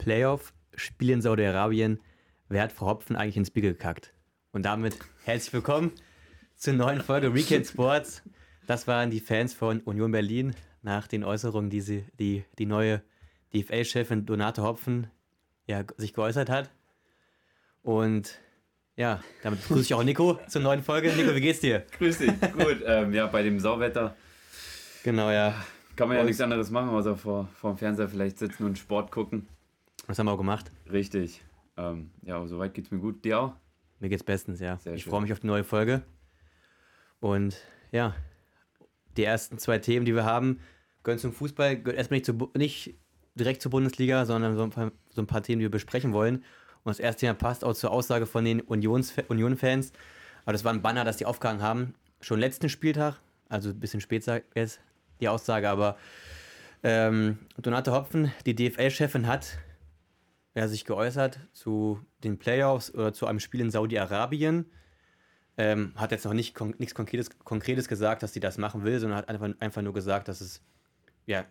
Playoff-Spiel in Saudi-Arabien. Wer hat Frau Hopfen eigentlich ins Bier gekackt? Und damit herzlich willkommen zur neuen Folge Weekend Sports. Das waren die Fans von Union Berlin nach den Äußerungen, die sie, die, die neue DFA-Chefin Donate Hopfen ja, sich geäußert hat. Und ja, damit begrüße ich auch Nico zur neuen Folge. Nico, wie geht's dir? Grüß dich, gut. ähm, ja, bei dem Sauwetter. Genau, ja. Kann man ja nichts anderes machen, außer vor, vor dem Fernseher vielleicht sitzen und Sport gucken. Das haben wir auch gemacht. Richtig. Ähm, ja, soweit geht's mir gut. Dir auch? Mir geht's bestens, ja. Sehr ich freue mich auf die neue Folge. Und ja, die ersten zwei Themen, die wir haben, gehören zum Fußball, gehören erstmal nicht, zu, nicht direkt zur Bundesliga, sondern so ein, paar, so ein paar Themen, die wir besprechen wollen. Und das erste Thema passt auch zur Aussage von den Union-Fans. Aber das war ein Banner, das die aufgehangen haben. Schon letzten Spieltag, also ein bisschen später jetzt die Aussage, aber ähm, Donate Hopfen, die DFL-Chefin, hat ja, sich geäußert zu den Playoffs oder zu einem Spiel in Saudi-Arabien. Ähm, hat jetzt noch nicht kon nichts Konkretes, Konkretes gesagt, dass sie das machen will, sondern hat einfach, einfach nur gesagt, dass es ja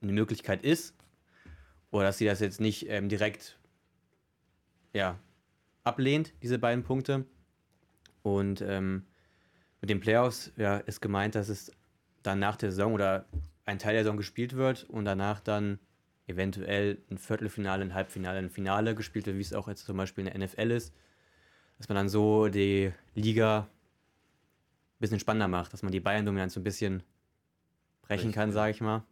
eine Möglichkeit ist. Oder dass sie das jetzt nicht ähm, direkt ja, ablehnt, diese beiden Punkte. Und ähm, mit den Playoffs ja, ist gemeint, dass es dann nach der Saison oder ein Teil der Saison gespielt wird und danach dann eventuell ein Viertelfinale, ein Halbfinale, ein Finale gespielt wird, wie es auch jetzt zum Beispiel in der NFL ist. Dass man dann so die Liga ein bisschen spannender macht, dass man die Bayern-Dominanz so ein bisschen brechen kann, sage ich mal.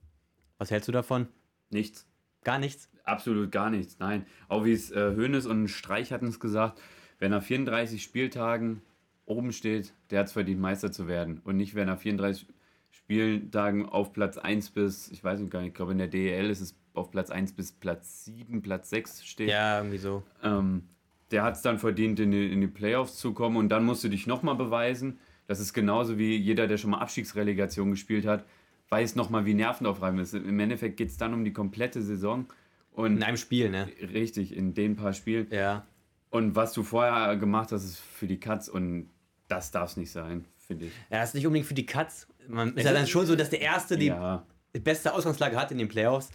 Was hältst du davon? Nichts. Gar nichts? Absolut gar nichts, nein. Auch wie es äh, Hoeneß und Streich hatten es gesagt, wenn nach 34 Spieltagen oben steht, der hat es verdient, Meister zu werden. Und nicht, wenn nach 34 Spieltagen auf Platz 1 bis, ich weiß nicht gar nicht, ich glaube in der DEL ist es auf Platz 1 bis Platz 7, Platz 6 steht. Ja, irgendwie so. Ähm, der hat es dann verdient, in die, in die Playoffs zu kommen und dann musst du dich nochmal beweisen. Das ist genauso wie jeder, der schon mal Abstiegsrelegation gespielt hat, weiß nochmal, wie nervenaufreibend ist. Im Endeffekt geht es dann um die komplette Saison. Und in einem Spiel, ne? Richtig, in den paar Spielen. Ja. Und was du vorher gemacht hast, ist für die Cuts und das darf es nicht sein, finde ich. Ja, das ist nicht unbedingt für die Cuts. Man ist ja dann schon so, dass der Erste die ja. beste Ausgangslage hat in den Playoffs.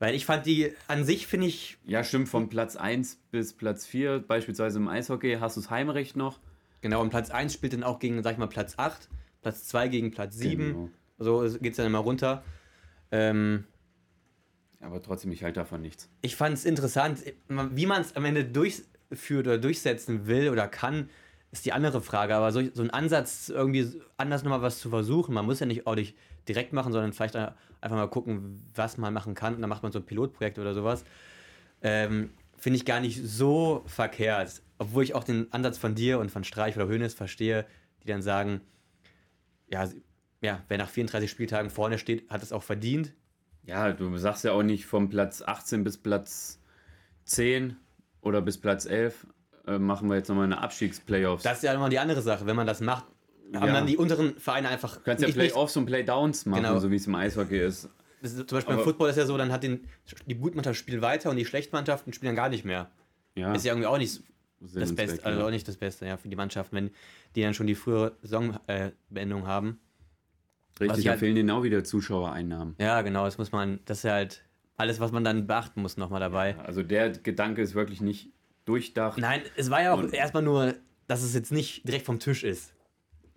Weil ich fand die an sich, finde ich. Ja, stimmt, von Platz 1 bis Platz 4, beispielsweise im Eishockey, hast du das Heimrecht noch. Genau, und Platz 1 spielt dann auch gegen, sag ich mal, Platz 8, Platz 2 gegen Platz 7. Genau. So geht es dann immer runter. Ähm, aber trotzdem, ich halte davon nichts. Ich fand es interessant, wie man es am Ende durchführt oder durchsetzen will oder kann, ist die andere Frage. Aber so, so ein Ansatz, irgendwie anders nochmal was zu versuchen, man muss ja nicht nicht direkt machen, sondern vielleicht einfach mal gucken, was man machen kann. Und dann macht man so ein Pilotprojekt oder sowas. Ähm, Finde ich gar nicht so verkehrt. Obwohl ich auch den Ansatz von dir und von Streich oder Hönes verstehe, die dann sagen, ja, ja, wer nach 34 Spieltagen vorne steht, hat es auch verdient. Ja, du sagst ja auch nicht vom Platz 18 bis Platz 10 oder bis Platz 11 äh, machen wir jetzt nochmal eine Abstiegsplayoffs. Das ist ja nochmal die andere Sache. Wenn man das macht, haben ja. dann die unteren Vereine einfach. Du kannst ja Playoffs und Playdowns machen, genau. so wie es im Eishockey ist. ist zum Beispiel Aber beim Football ist ja so, dann hat den, die Gutmannschaft spielt weiter und die Schlechtmannschaften spielen dann gar nicht mehr. Ja. Ist ja irgendwie auch nicht Sinn das Beste, also auch nicht das Beste, ja, für die Mannschaften, wenn die dann schon die frühere Saisonbeendigung äh, haben. Richtig, da halt, fehlen denen auch wieder Zuschauereinnahmen. Ja, genau, das muss man, das ist ja halt alles, was man dann beachten muss, nochmal dabei. Ja, also der Gedanke ist wirklich nicht durchdacht. Nein, es war ja auch erstmal nur, dass es jetzt nicht direkt vom Tisch ist.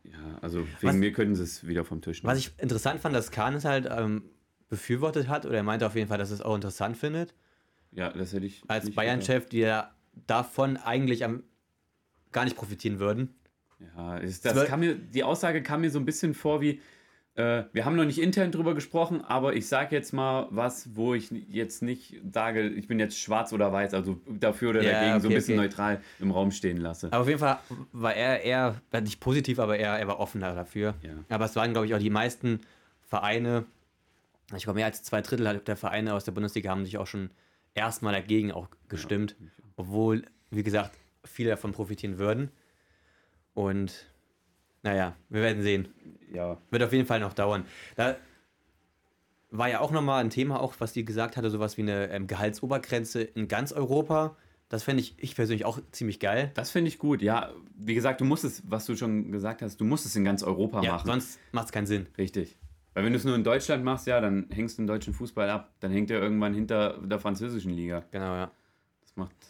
Ja, also wegen was, mir können sie es wieder vom Tisch nehmen. Was ich interessant fand, dass Kahn es halt ähm, befürwortet hat, oder er meinte auf jeden Fall, dass es auch interessant findet. Ja, das hätte ich. Als Bayern-Chef, die ja davon eigentlich am, gar nicht profitieren würden. Ja, ist, das kam mir, die Aussage kam mir so ein bisschen vor wie, äh, wir haben noch nicht intern drüber gesprochen, aber ich sage jetzt mal was, wo ich jetzt nicht sage, ich bin jetzt schwarz oder weiß, also dafür oder ja, dagegen, okay, so ein bisschen okay. neutral im Raum stehen lasse. Aber auf jeden Fall war er eher, nicht positiv, aber er, er war offener dafür. Ja. Aber es waren, glaube ich, auch die meisten Vereine, ich glaube, mehr als zwei Drittel der Vereine aus der Bundesliga haben sich auch schon erstmal dagegen auch gestimmt, ja. obwohl, wie gesagt, viele davon profitieren würden. Und naja, wir werden sehen. Ja. Wird auf jeden Fall noch dauern. Da war ja auch nochmal ein Thema, auch was die gesagt hatte, sowas wie eine ähm, Gehaltsobergrenze in ganz Europa. Das fände ich, ich persönlich auch ziemlich geil. Das finde ich gut, ja. Wie gesagt, du musst es, was du schon gesagt hast, du musst es in ganz Europa ja, machen. Sonst macht es keinen Sinn. Richtig. Weil wenn du es nur in Deutschland machst, ja, dann hängst du den deutschen Fußball ab. Dann hängt er irgendwann hinter der französischen Liga. Genau, ja.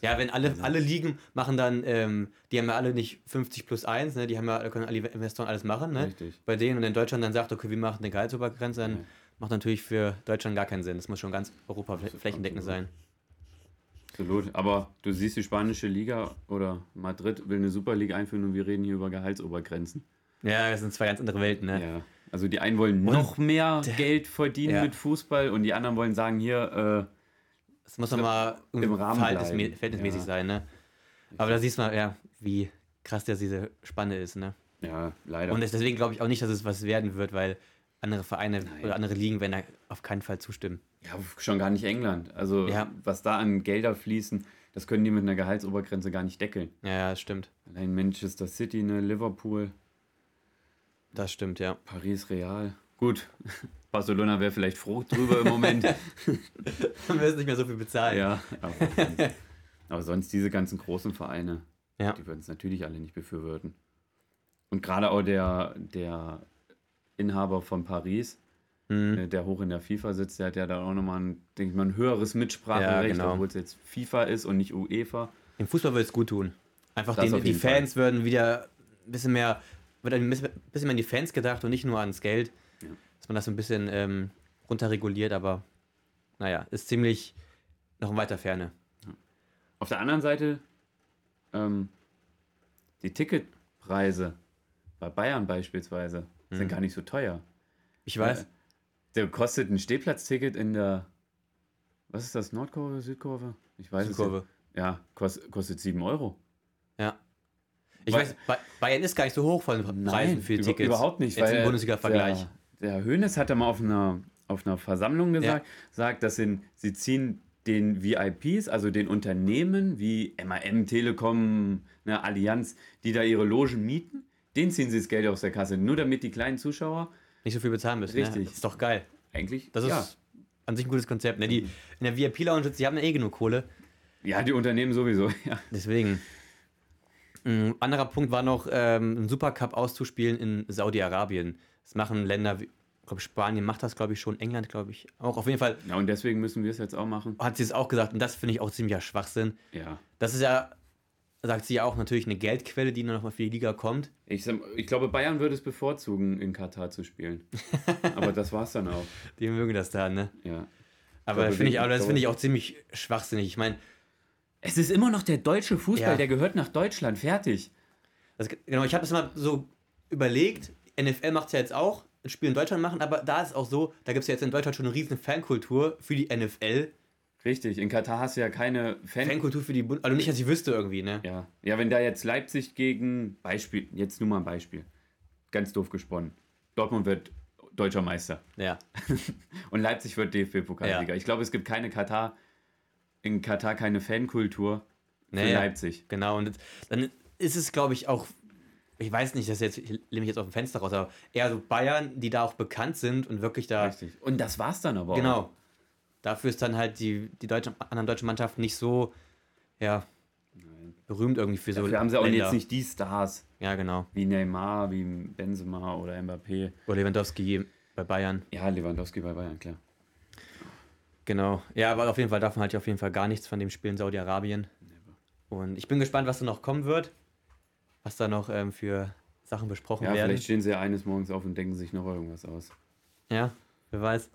Ja, wenn alle, alle Ligen machen dann, ähm, die haben ja alle nicht 50 plus 1, ne? die haben ja, können alle Investoren alles machen, ne? Richtig. Bei denen und in Deutschland dann sagt, okay, wir machen eine Gehaltsobergrenze, dann Ja. macht natürlich für Deutschland gar keinen Sinn. Das muss schon ganz Europa flächendeckend sein. Absolut. Aber du siehst, die spanische Liga oder Madrid will eine Super League einführen und wir reden hier über Gehaltsobergrenzen. Ja, das sind zwei ganz andere Welten, ne? Ja. Also die einen wollen noch mehr Geld verdienen Ja. mit Fußball und die anderen wollen sagen, hier, Das muss nochmal Im Rahmen verhältnismä verhältnismäßig Ja. sein, ne? Aber da siehst du mal, ja, wie krass das diese Spanne ist, ne? ja, leider. Und es- deswegen glaube ich auch nicht, dass es was werden wird, weil andere Vereine Nein. oder andere Ligen werden da auf keinen Fall zustimmen. ja, schon gar nicht England. Also Ja. was da an Gelder fließen, das können die mit einer Gehaltsobergrenze gar nicht deckeln. Ja, ja, das stimmt. Allein Manchester City, ne, Liverpool, Das stimmt, ja. Paris, Real. Gut, Barcelona wäre vielleicht froh drüber im Moment. Dann du nicht mehr so viel bezahlen. ja, aber sonst, aber sonst diese ganzen großen Vereine, Ja. die würden es natürlich alle nicht befürworten. Und gerade auch der, der Inhaber von Paris, Mhm. äh, der hoch in der FIFA sitzt, der hat ja da auch nochmal ein, denke ich mal, ein höheres Mitspracherecht, Ja, genau. obwohl es jetzt FIFA ist und nicht UEFA. Im Fußball würde es gut tun. Einfach den, die Fans würden wieder ein bisschen mehr, wird ein bisschen bisschen mehr an die Fans gedacht und nicht nur ans Geld. Ja. Dass man das so ein bisschen ähm, runterreguliert, aber naja, ist ziemlich noch in weiter Ferne. Auf der anderen Seite, ähm, die Ticketpreise bei Bayern beispielsweise sind Mhm. gar nicht so teuer. Ich weiß. Äh, Der kostet ein Stehplatzticket in der, was ist das, Nordkurve, Südkurve? Ich weiß es Kurve. nicht. Ja, kost, kostet 7 Euro. Ja. Ich Weil- weiß, Ba- Bayern ist gar nicht so hoch von den Preisen für über- Tickets. Überhaupt nicht. Jetzt im weil Bundesliga-Vergleich. Der, der Hönes hat ja mal auf einer, auf einer Versammlung gesagt, sagt, dass sind, sie ziehen den VIPs, also den Unternehmen wie MAM, Telekom, eine Allianz, die da ihre Logen mieten, denen ziehen sie das Geld aus der Kasse. Nur damit die kleinen Zuschauer Nicht so viel bezahlen müssen. Ne? Richtig. Das ist doch geil. eigentlich. Das ja. ist an sich ein gutes Konzept. Ne? Die, in der VIP-Lounge, die haben ja eh genug Kohle. ja, die Unternehmen sowieso. Ja. Deswegen. Ein anderer Punkt war noch, ähm, einen Supercup auszuspielen in Saudi-Arabien. Das machen Länder, wie, ich glaube, Spanien macht das, glaube ich, schon, England, glaube ich, auch. Auf jeden Fall ja, und deswegen müssen wir es jetzt auch machen. hat sie es auch gesagt und das finde ich auch ziemlicher Schwachsinn. Ja. Das ist ja, sagt sie ja auch, natürlich eine Geldquelle, die noch mal für die Liga kommt. Ich, ich glaube, Bayern würde es bevorzugen, in Katar zu spielen. Aber das war's dann auch. Die mögen das da, ne? Ja. Aber finde ich, aber das finde ich auch ziemlich schwachsinnig. Ich meine, Es ist immer noch der deutsche Fußball, Ja. der gehört nach Deutschland. Fertig. das, genau, ich habe das mal so überlegt. NFL macht es ja jetzt auch, ein Spiel in Deutschland machen, aber da ist es auch so, da gibt es ja jetzt in Deutschland schon eine riesen Fankultur für die NFL. Richtig. In Katar hast du ja keine Fan. Fankultur für die Bund also nicht, dass ich wüsste irgendwie, ne? ja. ja, wenn da jetzt Leipzig gegen Beispiel, jetzt nur mal ein Beispiel. Ganz doof gesponnen. Dortmund wird deutscher Meister. Ja. Und Leipzig wird DFB-Pokalsieger. Ja. Ich glaube, es gibt keine Katar, in Katar keine Fankultur für Naja. Leipzig. Genau, und dann ist es, glaube ich, auch, ich weiß nicht, das jetzt, ich lehne mich jetzt auf dem Fenster raus, aber eher so Bayern, die da auch bekannt sind und wirklich da. Richtig. Und das war's dann aber auch. Genau. Dafür ist dann halt die, die deutschen, anderen deutschen Mannschaften nicht so, ja, berühmt irgendwie für so. Dafür haben sie auch Länder. jetzt nicht die Stars Ja, genau. wie Neymar, wie Benzema oder Mbappé. Oder Lewandowski bei Bayern. Ja, Lewandowski bei Bayern, klar. Genau. Ja, aber auf jeden Fall davon halt auf jeden Fall gar nichts von dem Spiel in Saudi-Arabien. Und ich bin gespannt, was da noch kommen wird. Was da noch ähm, für Sachen besprochen Ja, werden. vielleicht stehen sie ja eines Morgens auf und denken sich noch irgendwas aus. Ja, wer weiß.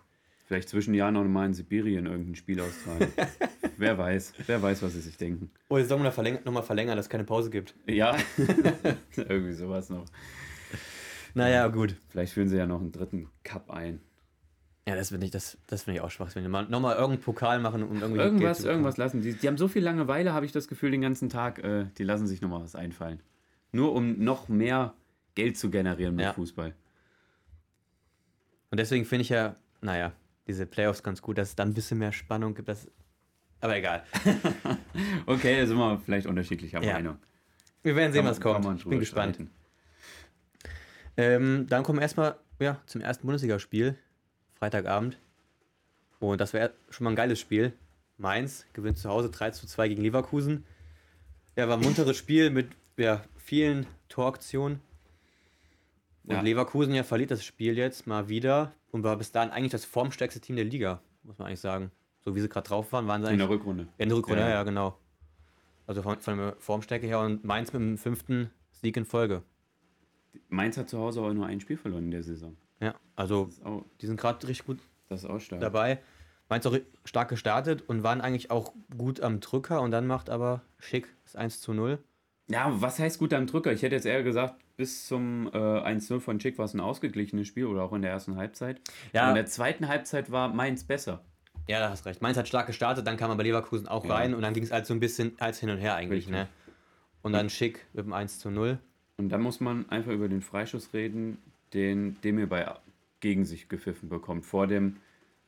Vielleicht zwischen Jahren noch mal in Sibirien irgendein Spiel austragen. wer weiß, wer weiß, was sie sich denken. Oh, jetzt sollen wir noch verlängern, noch mal verlängern, dass es keine Pause gibt. Ja, irgendwie sowas noch. Naja, gut. Vielleicht führen sie ja noch einen dritten Cup ein. Ja, das finde ich, das, das find ich auch schwachsinnig. Mal, nochmal irgendeinen Pokal machen, um irgendwie Irgendwas, irgendwas lassen. Die, die haben so viel Langeweile, habe ich das Gefühl, den ganzen Tag. Äh, die lassen sich noch mal was einfallen. Nur um noch mehr Geld zu generieren mit Ja. Fußball. Und deswegen finde ich ja, naja, diese Playoffs ganz gut, dass es dann ein bisschen mehr Spannung gibt. Das, aber egal. Okay, da sind wir vielleicht unterschiedlicher Ja. Meinung. Wir werden sehen, Kann was kommt. Ich bin gespannt. Ähm, dann kommen wir erstmal ja, zum ersten Bundesligaspiel. Freitagabend. Und das wäre schon mal ein geiles Spiel. Mainz gewinnt zu Hause 3 zu 2 gegen Leverkusen. Ja, war ein munteres Spiel mit ja, vielen Toraktionen. Und Ja. Leverkusen ja verliert das Spiel jetzt mal wieder und war bis dahin eigentlich das formstärkste Team der Liga, muss man eigentlich sagen. So wie sie gerade drauf waren, waren sie. In der Rückrunde. In der Rückrunde, ja, ja, genau. Also von, von der Formstärke her und Mainz mit dem fünften Sieg in Folge. Mainz hat zu Hause aber nur ein Spiel verloren in der Saison. Ja, also auch, die sind gerade richtig gut das ist auch stark. dabei. Mainz auch stark gestartet und waren eigentlich auch gut am Drücker und dann macht aber Schick das 1 zu 0. Ja, was heißt gut am Drücker? Ich hätte jetzt eher gesagt, bis zum äh, 1-0 von Schick war es ein ausgeglichenes Spiel oder auch in der ersten Halbzeit. Ja. Aber in der zweiten Halbzeit war Mainz besser. Ja, da hast recht. Mainz hat stark gestartet, dann kam aber Leverkusen auch Ja. rein und dann ging es halt so ein bisschen als hin und her eigentlich. Richtig. Ne? Und dann Schick mit dem 1 zu 0. Und dann muss man einfach über den Freischuss reden, den Demir bei gegen sich gepfiffen bekommt. Vor dem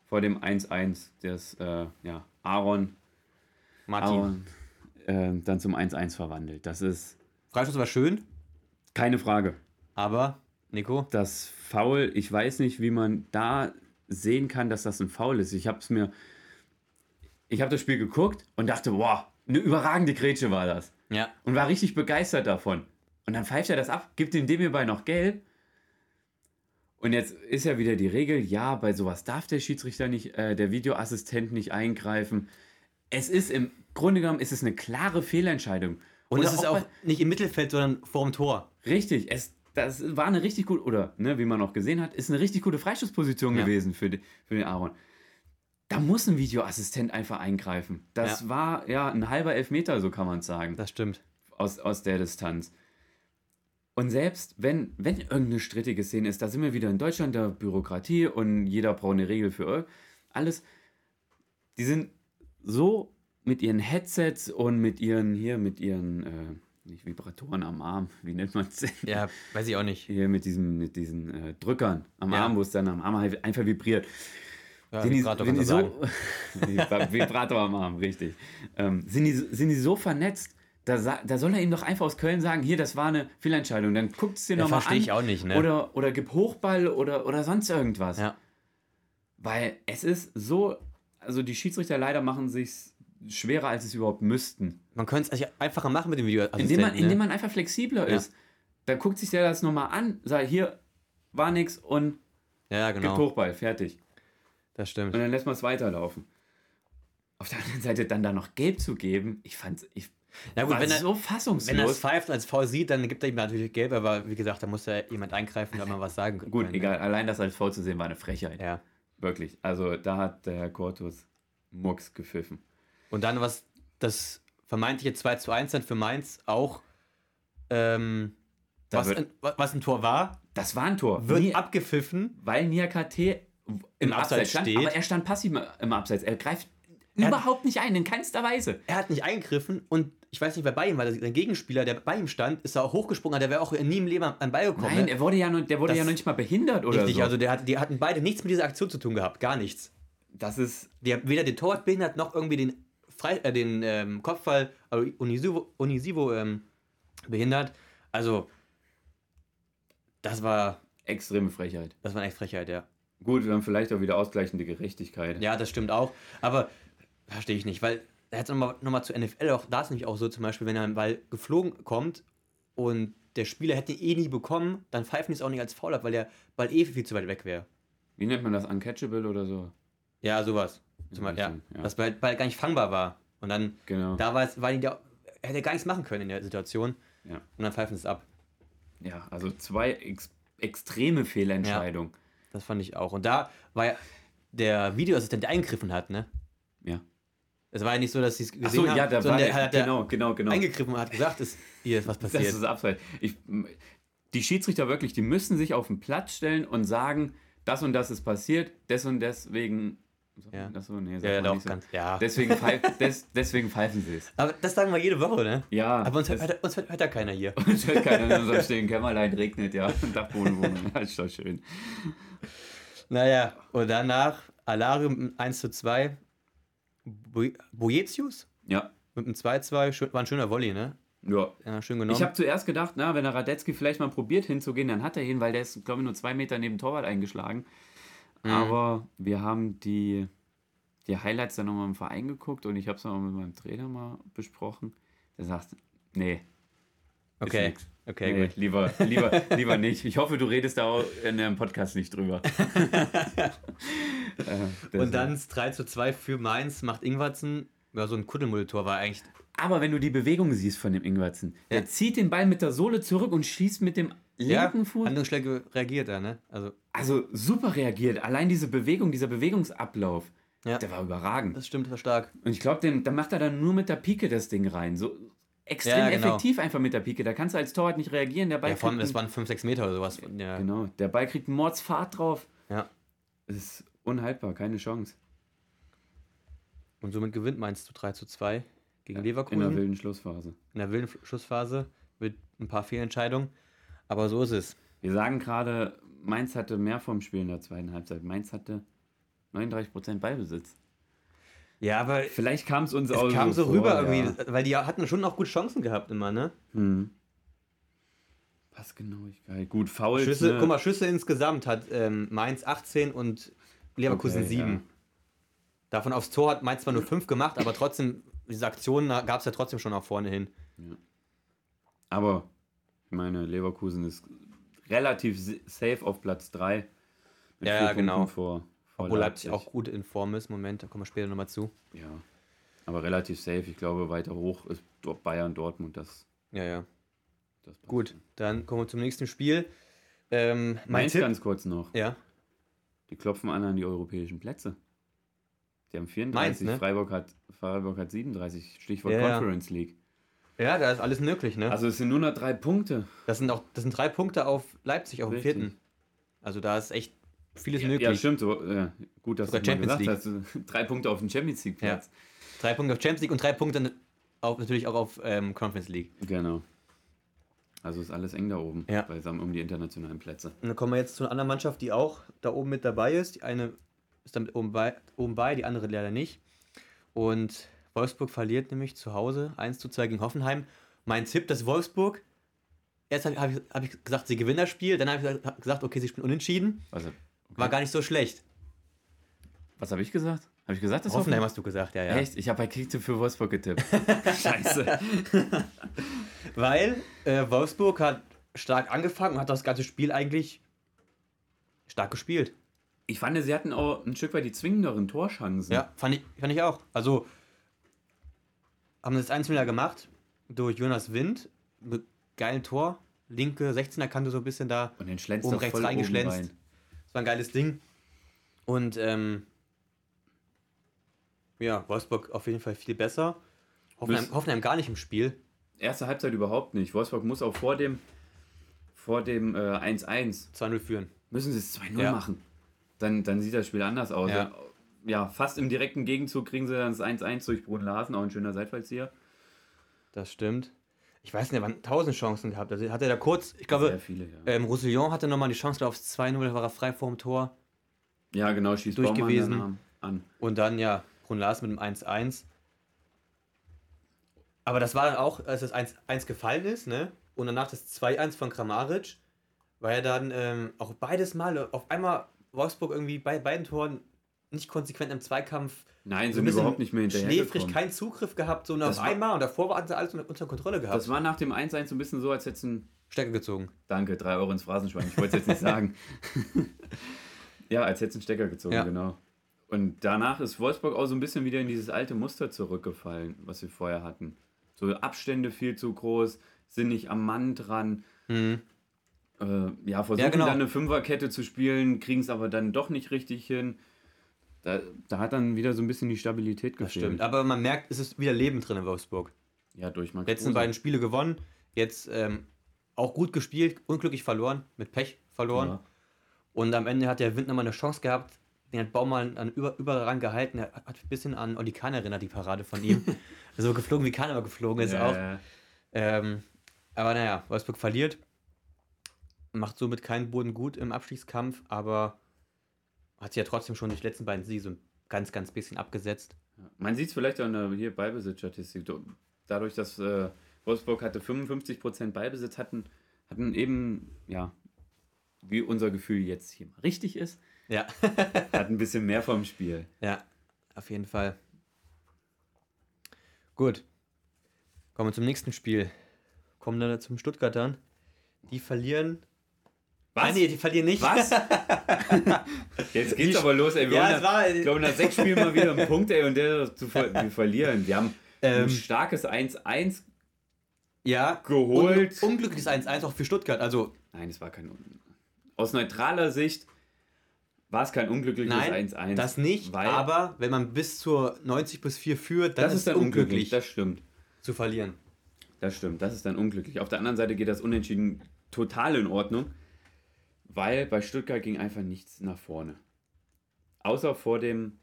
vor dem 1-1, das äh, ja, Aaron, Martin. Aaron äh, dann zum 1-1 verwandelt. Das ist Freischuss war schön, keine Frage. aber Nico, Das Foul, ich weiß nicht, wie man da sehen kann, dass das ein Foul ist. Ich habe es mir, ich habe das Spiel geguckt und dachte, wow, eine überragende Grätsche war das. ja, Und war richtig begeistert davon. Und dann pfeift er das ab, gibt dem Demir bei noch gelb. Und jetzt ist ja wieder die Regel, ja, bei sowas darf der Schiedsrichter nicht, äh, der Videoassistent nicht eingreifen. Es ist im Grunde genommen, ist es eine klare Fehlentscheidung. und Oder es ist auch bei- nicht im Mittelfeld, sondern vorm Tor. Richtig, es, das war eine richtig gute, oder ne, wie man auch gesehen hat, ist eine richtig gute Freischussposition Ja. gewesen für, die, für den Aaron. Da muss ein Videoassistent einfach eingreifen. Das Ja. war ja ein halber Elfmeter, so kann man es sagen, Das stimmt. aus, aus der Distanz. Und selbst wenn, wenn irgendeine strittige Szene ist, da sind wir wieder in Deutschland, der Bürokratie und jeder braucht eine Regel für ir- alles. Die sind so mit ihren Headsets und mit ihren, hier, mit ihren, äh, nicht Vibratoren am Arm, wie nennt man es? Ja, weiß ich auch nicht. Hier mit diesen, mit diesen äh, Drückern am Ja. Arm, wo es dann am Arm einfach vibriert. Ja, sind die, Vibrator die kannst du so, Vibra- Vibrator am Arm, richtig. Ähm, sind, die, sind die so vernetzt, da, da soll er ihm doch einfach aus Köln sagen, hier, das war eine Fehlentscheidung. Dann guckt es dir Ja, nochmal an. verstehe ich auch nicht, ne? Oder, oder gib Hochball oder, oder sonst irgendwas. Ja. Weil es ist so, also die Schiedsrichter leider machen sich schwerer, als sie es überhaupt müssten. Man könnte es einfacher machen mit dem Videoassistenten. Indem man, indem ne? man einfach flexibler Ja. ist. Dann guckt sich der das nochmal an, sagt, hier war nix und Ja, gibt genau. Hochball, fertig. Das stimmt. Und dann lässt man es weiterlaufen. Auf der anderen Seite dann da noch gelb zu geben, ich fand ich Ja gut, wenn er, so wenn er es fassungslos. pfeift als Foul sieht, dann gibt er ihm natürlich gelb, aber wie gesagt, da muss ja jemand eingreifen, damit man was sagen kann. Gut, ne? egal, allein das als Foul zu sehen war eine Frechheit. Ja. Wirklich. Also da hat der Herr Kortus Mucks gepfiffen. Und dann was das vermeintliche 2 zu 1 dann für Mainz auch, ähm, was, wird- ein, was ein Tor war, Das war ein Tor. wird Nie- abgepfiffen. weil Niakate im, Im Abseits Abseits stand, steht. aber er stand passiv im Abseits. Er greift Er hat- überhaupt nicht ein, in keinster Weise. Er hat nicht eingegriffen und ich weiß nicht, wer bei ihm war. Der Gegenspieler, der bei ihm stand, ist da auch hochgesprungen, der wäre auch nie im Leben an den Ball gekommen. Nein, ne? er wurde ja noch, der wurde Das- ja noch nicht mal behindert oder Richtig, so. also der die hatten beide nichts mit dieser Aktion zu tun gehabt, gar nichts. das ist Die haben weder den Torwart behindert, noch irgendwie den, Frei, äh, den ähm, Kopfball, also Unisivo, Unisivo ähm, behindert. Also, das war, extreme Frechheit. das war eine echt Frechheit, ja. Gut, wir haben vielleicht auch wieder ausgleichende Gerechtigkeit. Ja, das stimmt auch. Aber verstehe ich nicht, weil jetzt nochmal noch mal zur NFL, auch da ist nämlich auch so zum Beispiel, wenn ein Ball geflogen kommt und der Spieler hätte ihn eh nie bekommen, dann pfeifen die es auch nicht als Foul ab, weil der Ball eh viel zu weit weg wäre. Wie nennt man das? Uncatchable oder so? Ja, sowas. Zum Beispiel, ja, ja. dass Ball, Ball gar nicht fangbar war. Und dann, Genau. da war es, war die, hätte er gar nichts machen können in der Situation. Ja. Und dann pfeifen sie es ab. Ja, also zwei ex extreme Fehlentscheidungen. Das fand ich auch. Und da war ja der Videoassistent, der eingegriffen hat, ne? Ja. Es war ja nicht so, dass sie es gesehen Achso, haben, ja, da war sondern der, der hat genau, genau, genau. eingegriffen und hat gesagt, ist, hier ist was Das passiert. ist abseits. Ich, die Schiedsrichter wirklich, die müssen sich auf den Platz stellen und sagen, das und das ist passiert, des und deswegen. Ja. Das so, nee, ja, ja, nicht so. ganz, ja. Deswegen, pfeif, des, deswegen pfeifen sie es. Aber das sagen wir jede Woche, ne? Ja. Aber uns das- hört, uns hört, hört ja keiner hier. uns hört keiner in unserem stillen Kämmerlein, regnet, ja. Dachbodenwohnung. Das ist doch schön. Naja, und danach Alarium mit einem 1 zu 2. Bo- Boetius Ja. mit einem 2-2. Schön- War ein schöner Volley, ne? Ja. Ja, schön genommen. Ich habe zuerst gedacht, na, wenn der Radetzky vielleicht mal probiert hinzugehen, dann hat er hin, weil der ist, glaube ich, nur zwei Meter neben Torwart eingeschlagen. Mhm. Aber wir haben die, die Highlights dann nochmal im Verein geguckt und ich habe es nochmal mit meinem Trainer mal besprochen. Der sagt, nee, Okay. Okay, nee, gut. Lieber, lieber, lieber nicht. Ich hoffe, du redest da auch in dem Podcast nicht drüber. äh, Und dann 3 zu 2 für Mainz macht Ingwertsen. Ja, so ein Kuddelmuddel-Tor war eigentlich. Aber wenn du die Bewegung siehst von dem Ingwertsen, ja. er zieht den Ball mit der Sohle zurück und schießt mit dem linken ja, Fuß. Handlungsschläge reagiert er, ne? Also, also super reagiert. Allein diese Bewegung, dieser Bewegungsablauf, ja. der war überragend. Das stimmt, war stark. Und ich glaube, da macht er dann nur mit der Pike das Ding rein. So, extrem ja, genau. effektiv einfach mit der Pike. Da kannst du als Torwart nicht reagieren. Der Ball ja, allem, das waren 5, 6 Meter oder sowas. Ja. Genau, der Ball kriegt Mordsfahrt drauf. Ja. Es ist unhaltbar, keine Chance. Und somit gewinnt Mainz zu 3 zu 2 gegen ja, Leverkusen. In der wilden Schlussphase. In der wilden Schlussphase mit ein paar Fehlentscheidungen. Aber so ist es. Wir sagen gerade, Mainz hatte mehr vom Spiel in der zweiten Halbzeit. Mainz hatte 39% Ballbesitz. Ja, aber. Vielleicht kam es uns es auch kam so, so rüber vor, irgendwie, ja. weil die hatten schon noch gute Chancen gehabt immer, ne? Hm. Passgenauigkeit. Gut, Fouls. Schüsse, ne? Guck mal, Schüsse insgesamt hat ähm, Mainz 18 und Leverkusen okay, 7. Ja. Davon aufs Tor hat Mainz zwar nur 5 gemacht, aber trotzdem, diese Aktionen gab es ja trotzdem schon nach vorne hin. Ja. Aber, ich meine, Leverkusen ist relativ safe auf Platz 3. Ja, genau. Vor, obwohl Leipzig. auch gut in Form ist. Moment, da kommen wir später nochmal zu. Ja. Aber relativ safe. Ich glaube, weiter hoch ist Bayern, Dortmund. Das, ja, ja. Das gut, dann kommen wir zum nächsten Spiel. Ähm, mein Tipp, ganz kurz noch. Ja. Die klopfen an an die europäischen Plätze. Die haben 34, Mainz, ne? Freiburg, hat, Freiburg hat 37. Stichwort ja, Conference League. Ja, da ist alles möglich, ne? Also es sind nur noch drei Punkte. Das sind auch, das sind drei Punkte auf Leipzig, auf dem vierten. Also da ist echt vieles ja, möglich. Ja, stimmt. So, gut, dass Sogar du gesagt hast. Drei Punkte auf dem Champions League Platz. Ja. Drei Punkte auf Champions League und drei Punkte auch, natürlich auch auf ähm, Conference League. Genau. Also ist alles eng da oben, ja. beisammen um die internationalen Plätze. Und dann kommen wir jetzt zu einer anderen Mannschaft, die auch da oben mit dabei ist. Die eine ist damit oben bei, oben bei die andere leider nicht. Und Wolfsburg verliert nämlich zu Hause 1 zu 2 gegen Hoffenheim. Mein Tipp, dass Wolfsburg, erst habe hab ich, hab ich gesagt, sie gewinnen das Spiel, dann habe ich gesagt, okay, sie spielen unentschieden. Also, okay. War gar nicht so schlecht. Was habe ich gesagt? Habe ich gesagt, das Hoffenheim hast du gesagt, ja, ja. Echt? Ich habe bei Kicktipp für Wolfsburg getippt. Scheiße. Weil äh, Wolfsburg hat stark angefangen und hat das ganze Spiel eigentlich stark gespielt. Ich fand, sie hatten auch ein Stück weit die zwingenderen Torchancen. Ja, fand ich, fand ich auch. Also haben das 1 wieder gemacht durch Jonas Wind mit geilem Tor. Linke 16er Kante so ein bisschen da und den Schlenz oben rechts reingeschlänzt. Rein. Das war ein geiles Ding. Und ähm, ja, Wolfsburg auf jeden Fall viel besser. Hoffenheim, Hoffenheim gar nicht im Spiel. Erste Halbzeit überhaupt nicht. Wolfsburg muss auch vor dem vor dem 1-1 äh, 2-0 führen. Müssen sie es 2-0 ja. machen. Dann, dann sieht das Spiel anders aus. Ja. ja. fast im direkten Gegenzug kriegen sie dann das 1-1 durch Brun Larsen, auch ein schöner Seitfallzieher. Das stimmt. Ich weiß nicht, er waren tausend Chancen gehabt. Also hatte er da kurz, ich glaube, viele, ja. ähm, Roussillon hatte nochmal die Chance aufs 2-0, da war er frei vorm Tor. Ja, genau, schießt durch gewesen. An. Und dann, ja, Brun mit dem 1-1. Aber das war dann auch, als das 1-1 gefallen ist, ne? Und danach das 2-1 von Kramaric, war ja dann ähm, auch beides Mal auf einmal Wolfsburg irgendwie bei beiden Toren nicht konsequent im Zweikampf. Nein, sind überhaupt nicht mehr hinterher. Schläfrig, keinen Zugriff gehabt, so auf einmal und davor hatten sie alles unter Kontrolle gehabt. Das war nach dem 1-1 so ein bisschen so, als hätten Stecker gezogen. Danke, 3 Euro ins Phrasenschwein. Ich wollte es jetzt nicht sagen. ja, als hätten Stecker gezogen, ja. genau. Und danach ist Wolfsburg auch so ein bisschen wieder in dieses alte Muster zurückgefallen, was wir vorher hatten. So Abstände viel zu groß, sind nicht am Mann dran. Mhm. Äh, ja, versuchen ja, genau. dann eine Fünferkette zu spielen, kriegen es aber dann doch nicht richtig hin. Da, da, hat dann wieder so ein bisschen die Stabilität gefehlt. Das stimmt, aber man merkt, es ist wieder Leben drin in Wolfsburg. Ja, durch Max Letzten beiden Spiele gewonnen, jetzt ähm, auch gut gespielt, unglücklich verloren, mit Pech verloren. Ja. Und am Ende hat der Wind nochmal eine Chance gehabt. Den hat Baumann an über, überall gehalten. Er hat ein bisschen an Olli Kahn erinnert, die Parade von ihm. so geflogen, wie Kahn aber geflogen ist ja, auch. Ja. Ähm, aber naja, Wolfsburg verliert. Macht somit keinen Boden gut im Abstiegskampf, aber hat sie ja trotzdem schon durch die letzten beiden Siege so ein ganz, ganz bisschen abgesetzt. Man sieht es vielleicht an der hier Ballbesitzstatistik. Dadurch, dass äh, Wolfsburg hatte 55% Ballbesitz, hatten, hatten eben, ja, wie unser Gefühl jetzt hier mal richtig ist, ja. hat ein bisschen mehr vom Spiel. Ja, auf jeden Fall. Gut. Kommen wir zum nächsten Spiel. kommen dann zum Stuttgartern. Die verlieren. Was? Nein, nee, die verlieren nicht. Was? Jetzt geht's die, aber los, ey. Wir ja, es war, ich glaube, nach sechs Spielen mal wieder einen Punkt, ey, und der zu ver wir verlieren. Wir haben ähm, ein starkes 1-1 ja, geholt. Un unglückliches 1-1 auch für Stuttgart. Also, Nein, es war kein. Aus neutraler Sicht war es kein unglückliches 1-1. Das nicht, aber wenn man bis zur 90 bis 4 führt, dann das ist es dann unglücklich. Das stimmt. Zu verlieren. Das stimmt, das ist dann unglücklich. Auf der anderen Seite geht das Unentschieden total in Ordnung, weil bei Stuttgart ging einfach nichts nach vorne. Außer vor dem.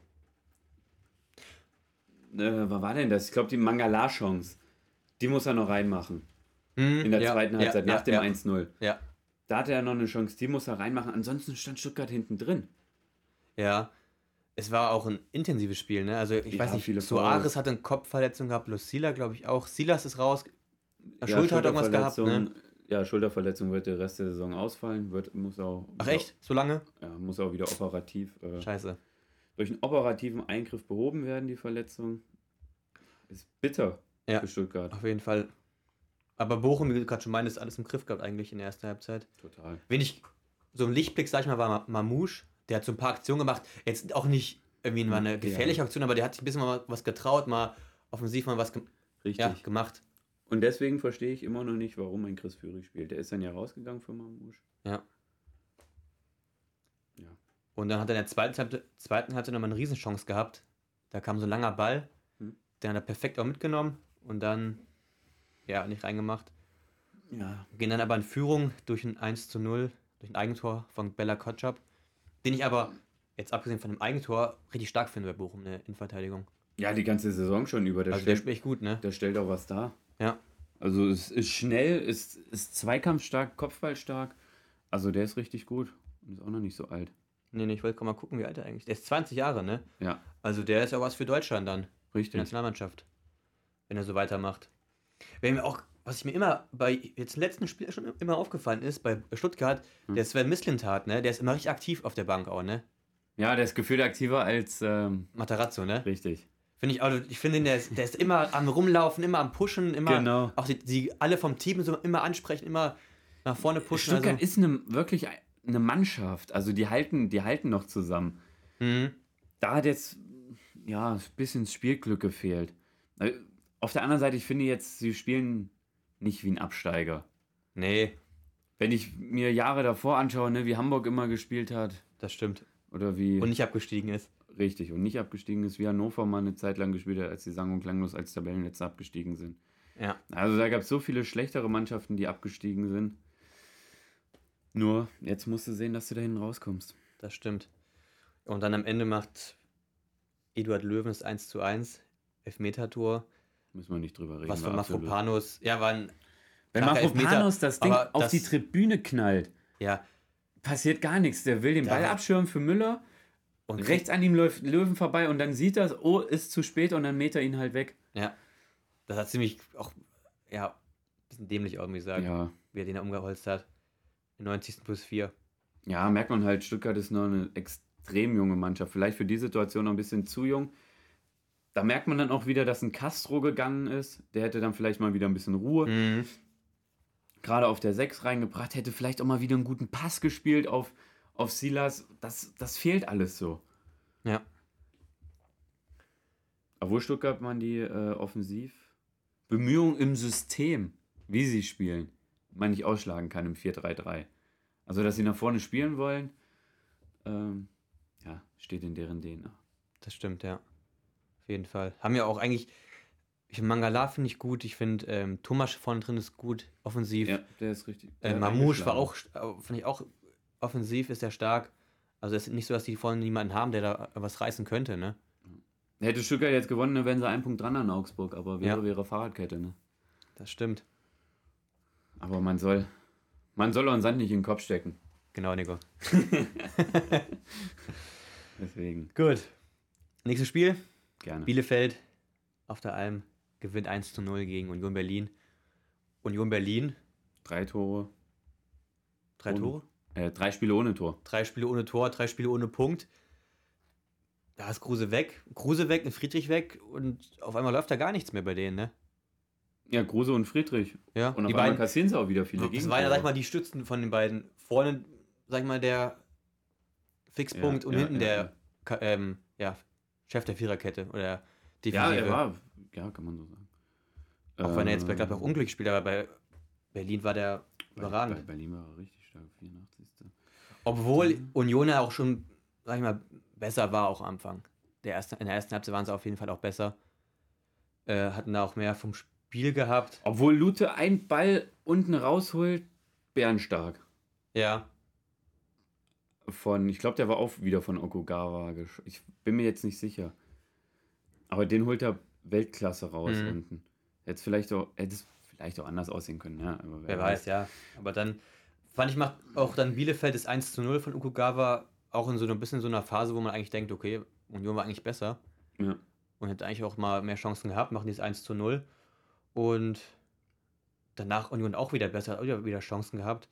Äh, was war denn das? Ich glaube, die Mangala-Chance. Die muss er noch reinmachen. Hm, in der ja, zweiten Halbzeit, ja, nach ja, dem 1-0. Ja. Da hatte er noch eine Chance, die muss er reinmachen. Ansonsten stand Stuttgart hinten drin. Ja. Es war auch ein intensives Spiel, ne? Also ich ja, weiß nicht, Soares hatte eine Kopfverletzung gehabt, Lucila glaube ich auch. Silas ist raus. Ja, Schulter hat irgendwas gehabt, ne? Ja, Schulterverletzung wird der Rest der Saison ausfallen. Wird, muss auch, Ach echt? So lange? Ja, muss auch wieder operativ. Äh, Scheiße. Durch einen operativen Eingriff behoben werden, die Verletzung. Ist bitter ja, für Stuttgart. Auf jeden Fall. Aber Bochum, wie du gerade schon meintest, alles im Griff gehabt eigentlich in der ersten Halbzeit. Total. Wenn ich so ein Lichtblick, sag ich mal, war Mamouche. Der hat so ein paar Aktionen gemacht. Jetzt auch nicht irgendwie mal eine gefährliche Aktion, aber der hat sich ein bisschen mal was getraut, mal offensiv mal was ge ja, gemacht. Und deswegen verstehe ich immer noch nicht, warum ein Chris Führig spielt. Der ist dann ja rausgegangen für Mamouche. Ja. Ja. Und dann hat er in der zweiten, zweiten Halbzeit nochmal eine Riesenchance gehabt. Da kam so ein langer Ball. Hm. Den hat er perfekt auch mitgenommen und dann ja, nicht reingemacht. Ja. Gehen dann aber in Führung durch ein 1 zu 0, durch ein Eigentor von Bella Kotschap, den ich aber, jetzt abgesehen von dem Eigentor, richtig stark finde bei Bochum in der Innenverteidigung. Ja, die ganze Saison schon über. Der also stellt, der spielt gut, ne? Der stellt auch was dar. Ja. Also es ist schnell, ist, ist zweikampfstark, kopfballstark. Also der ist richtig gut und ist auch noch nicht so alt. Nee, nee, ich wollte mal gucken, wie alt er eigentlich ist. Der ist 20 Jahre, ne? Ja. Also der ist ja was für Deutschland dann. Richtig. Die Nationalmannschaft. Wenn er so weitermacht. Wenn mir auch, was ich mir immer bei jetzt im letzten Spiel schon immer aufgefallen ist, bei Stuttgart, hm. der Sven Mislintat, ne, der ist immer richtig aktiv auf der Bank auch, ne? Ja, der ist gefühlt aktiver als ähm, Matarazzo, ne? Richtig. Finde ich auch, ich finde, der ist, der ist immer am Rumlaufen, immer am Pushen, immer genau. auch die, die alle vom Team so immer ansprechen, immer nach vorne pushen. Stuttgart also. ist eine, wirklich eine Mannschaft. Also die halten, die halten noch zusammen. Mhm. Da hat jetzt ja ein bisschen Spielglück gefehlt. Äh, auf der anderen Seite, ich finde jetzt, sie spielen nicht wie ein Absteiger. Nee. Wenn ich mir Jahre davor anschaue, ne, wie Hamburg immer gespielt hat. Das stimmt. Oder wie. Und nicht abgestiegen ist. Richtig, und nicht abgestiegen ist, wie Hannover mal eine Zeit lang gespielt hat, als sie sang- und klanglos als Tabellenletzter abgestiegen sind. Ja. Also da gab es so viele schlechtere Mannschaften, die abgestiegen sind. Nur, jetzt musst du sehen, dass du da hinten rauskommst. Das stimmt. Und dann am Ende macht Eduard Löwen das 1 zu 1, Elfmeter-Tor. Müssen wir nicht drüber reden. Was für Mafropanos, ja, war ein. Wenn Mafropanos das Ding auf das, die Tribüne knallt, ja. passiert gar nichts. Der will den Ball abschirmen für Müller. Und rechts an ihm läuft Löwen vorbei und dann sieht er, oh, ist zu spät und dann mäht er ihn halt weg. Ja. Das hat ziemlich auch, ja, ein bisschen dämlich irgendwie sagen, ja. wie er den da umgeholzt hat. In 90. plus 4. Ja, merkt man halt, Stuttgart ist noch eine extrem junge Mannschaft. Vielleicht für die Situation noch ein bisschen zu jung. Da merkt man dann auch wieder, dass ein Castro gegangen ist. Der hätte dann vielleicht mal wieder ein bisschen Ruhe. Mhm. Gerade auf der 6 reingebracht, hätte vielleicht auch mal wieder einen guten Pass gespielt auf, auf Silas. Das, das fehlt alles so. Ja. Obwohl Stuttgart man die äh, Offensivbemühungen im System, wie sie spielen, man nicht ausschlagen kann im 4-3-3. Also, dass sie nach vorne spielen wollen, ähm, ja, steht in deren DNA. Das stimmt, ja. Auf jeden Fall. Haben ja auch eigentlich. Ich Mangala finde ich gut. Ich finde ähm, Thomas vorne drin ist gut, offensiv. Ja, der ist richtig. Äh, Mamouche war auch, finde ich auch offensiv ist er stark. Also es ist nicht so, dass die vorne niemanden haben, der da was reißen könnte, ne? Hätte Stuttgart jetzt gewonnen, dann wären sie einen Punkt dran an Augsburg, aber wäre, ja. wäre Fahrradkette, ne? Das stimmt. Aber man soll, man soll auch Sand nicht in den Kopf stecken. Genau, Nico. Deswegen. Gut. Nächstes Spiel. Gerne. Bielefeld auf der Alm gewinnt 1 zu 0 gegen Union Berlin. Union Berlin. Drei Tore. Drei Tore? Äh, drei Spiele ohne Tor. Drei Spiele ohne Tor, drei Spiele ohne Punkt. Da ist Kruse weg, Kruse weg, Friedrich weg und auf einmal läuft da gar nichts mehr bei denen, ne? Ja, Kruse und Friedrich. Ja, Und die beiden, kassieren sie auch wieder viele das waren ja, sag ich mal, die Stützen von den beiden. Vorne, sag ich mal, der Fixpunkt Ja, und ja, hinten ja, der ja. Ähm, ja, Chef der Viererkette oder Ja, Defensive. er war, ja, kann man so sagen. Auch wenn er jetzt bei Ähm, Gladbach unglücklich spielt, aber bei Berlin war der bei- überragend. Bei Berlin war er richtig stark, 84. Obwohl Mhm. Union ja auch schon, sag ich mal, besser war auch am Anfang. Der erste, in der ersten Halbzeit waren sie auf jeden Fall auch besser. Äh, hatten da auch mehr vom Spiel gehabt. Obwohl Lute einen Ball unten rausholt, bärenstark. Ja. Von, ich glaube, der war auch wieder von Okugawa. Ich bin mir jetzt nicht sicher. Aber den holt er Weltklasse raus Mhm. unten. Hätte es vielleicht auch, hätte es vielleicht auch anders aussehen können, ja. Aber Wer weiß, ja. Aber dann fand ich, macht auch dann Bielefeld das 1 zu 0 von Ukugawa auch in so ein bisschen so einer Phase, wo man eigentlich denkt, okay, Union war eigentlich besser Ja. und hätte eigentlich auch mal mehr Chancen gehabt, machen dieses 1 zu 0. Und danach Union auch wieder besser, hat auch wieder, Chancen gehabt.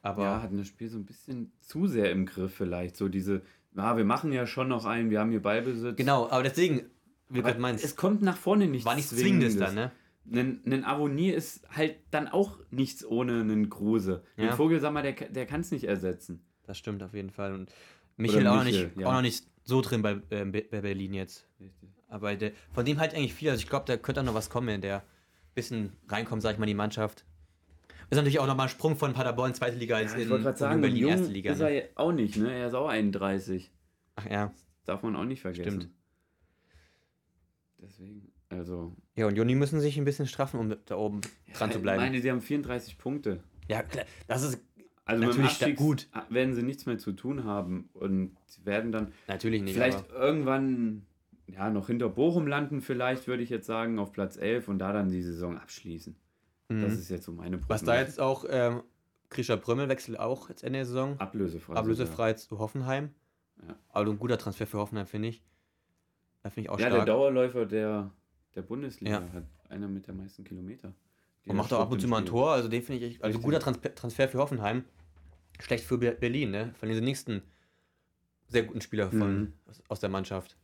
Aber ja, hatten das Spiel so ein bisschen zu sehr im Griff vielleicht. So diese, ja, wir machen ja schon noch einen, wir haben hier Ballbesitz. genau, aber deswegen, wie gerade meinst, es kommt nach vorne nichts war nichts Zwingendes dann, ne? Ein, ein Avonier ist halt dann auch nichts ohne einen Kruse. Den Ja. Vogelsammer, der, der kann es nicht ersetzen. Das stimmt auf jeden Fall. Und Michael, auch, noch Michel, nicht, ja. auch noch nicht so drin bei, ähm, bei Berlin jetzt. Richtig. Aber der, von dem halt eigentlich viel. Also ich glaube, da könnte auch noch was kommen, der ein bisschen reinkommt, sag ich mal, in die Mannschaft. Ist natürlich auch nochmal ein Sprung von Paderborn zweite Liga als Ja, ich in, wollte gerade sagen, Berlin erste Liga. ist Ne? er auch nicht, ne? Er ist auch 31. Ach ja. Darf man auch nicht vergessen. Stimmt. Deswegen, also. Ja, und Juni müssen sich ein bisschen straffen, um da oben dran Ja, zu bleiben. Ich meine, sie haben 34 Punkte. ja, klar, das ist Also mit dem Natürlich Abstieg gut. werden sie nichts mehr zu tun haben und sie werden dann natürlich nicht. vielleicht aber, irgendwann ja noch hinter Bochum landen, vielleicht würde ich jetzt sagen, auf Platz 11 und da dann die Saison abschließen. Mhm. Das ist jetzt so meine was da jetzt auch, ähm, Krischer Brömmel wechselt auch jetzt Ende der Saison. ablösefrei. Ablösefrei zu Hoffenheim. Ja. Aber ein guter Transfer für Hoffenheim, finde ich. Da finde ich auch Ja, der stark. Dauerläufer der, der Bundesliga Ja. hat einer mit der meisten Kilometer. Und macht auch ab und zu mal ein. Tor. Also den finde ich echt, also Richtig. guter Trans Transfer für Hoffenheim. Schlecht für Be- Berlin, ne? Von den nächsten sehr guten Spieler von, Mhm. aus, aus der Mannschaft.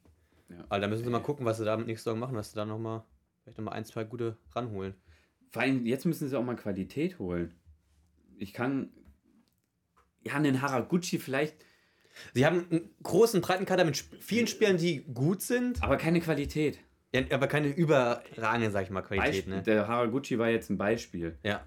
Ja. Also da müssen sie mal gucken, was sie da nächste Saison machen, dass sie da nochmal vielleicht nochmal ein, zwei gute ranholen. Vor allem, jetzt müssen sie auch mal Qualität holen. Ich kann. Ja, einen Haraguchi vielleicht, Sie haben einen großen, breiten Kader mit vielen Spielern, die gut sind, aber keine Qualität. Ja, aber keine überragende, sag ich mal, Qualität, Beispiel, ne? Der Haraguchi war jetzt ein Beispiel. Ja.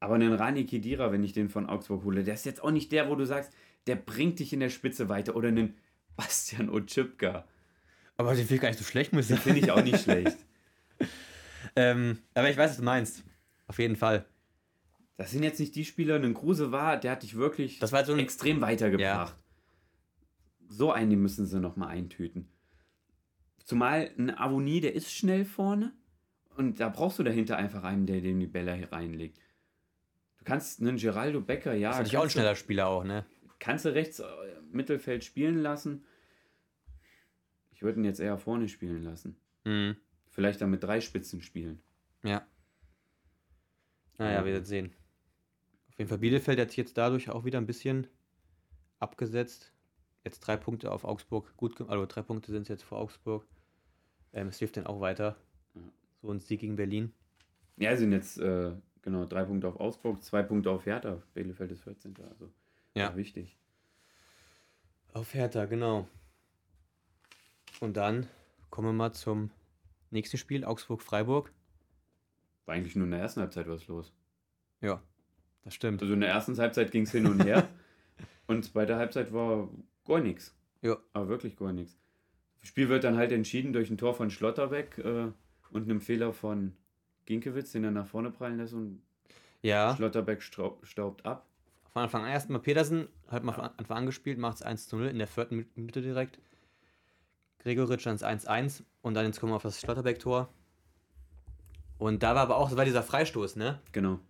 Aber einen Rani Kedira, wenn ich den von Augsburg hole, der ist jetzt auch nicht der, wo du sagst, der bringt dich in der Spitze weiter. Oder einen Bastian Otschipka. Aber den finde ich gar nicht so schlecht, muss ich sagen. finde ich auch nicht schlecht. Ähm, aber ich weiß, was du meinst. Auf jeden Fall. Das sind jetzt nicht die Spieler, ein Kruse war, der hat dich wirklich Das war so ein extrem weitergebracht. So einen müssen sie nochmal eintüten. Zumal ein Avonie, der ist schnell vorne und da brauchst du dahinter einfach einen, der dem die Bälle hier reinlegt. Du kannst einen Geraldo Becker, ja, Das ist auch ein schneller Spieler auch, ne? kannst du rechts äh, Mittelfeld spielen lassen. Ich würde ihn jetzt eher vorne spielen lassen. Mhm. Vielleicht dann mit drei Spitzen spielen. Ja. Naja, wir werden sehen. Auf jeden Fall Bielefeld hat sich jetzt dadurch auch wieder ein bisschen abgesetzt. Jetzt drei Punkte auf Augsburg. Gut, ge- also drei Punkte sind es jetzt vor Augsburg. Ähm, es hilft dann auch weiter. Ja. So ein Sieg gegen Berlin. Ja, sind jetzt äh, genau drei Punkte auf Augsburg, zwei Punkte auf Hertha. Bielefeld ist 14. Also Ja. wichtig. Auf Hertha, genau. Und dann kommen wir mal zum nächsten Spiel, Augsburg-Freiburg. War eigentlich nur in der ersten Halbzeit was los. Ja, das stimmt. Also in der ersten Halbzeit ging es hin und her. und zweite Halbzeit war gar nichts. Ja. Aber wirklich gar nichts. Das Spiel wird dann halt entschieden durch ein Tor von Schlotterbeck äh, und einem Fehler von Ginkiewicz, den er nach vorne prallen lässt und Ja, Schlotterbeck staubt ab. von Anfang an erstmal Petersen, hat mal von Anfang an gespielt, macht es 1 zu 0 in der vierten Min- Minute direkt. Gregoritsch dann 1-1 und dann jetzt kommen wir auf das Schlotterbeck-Tor. Und da war aber auch, das war dieser Freistoß, ne? Genau.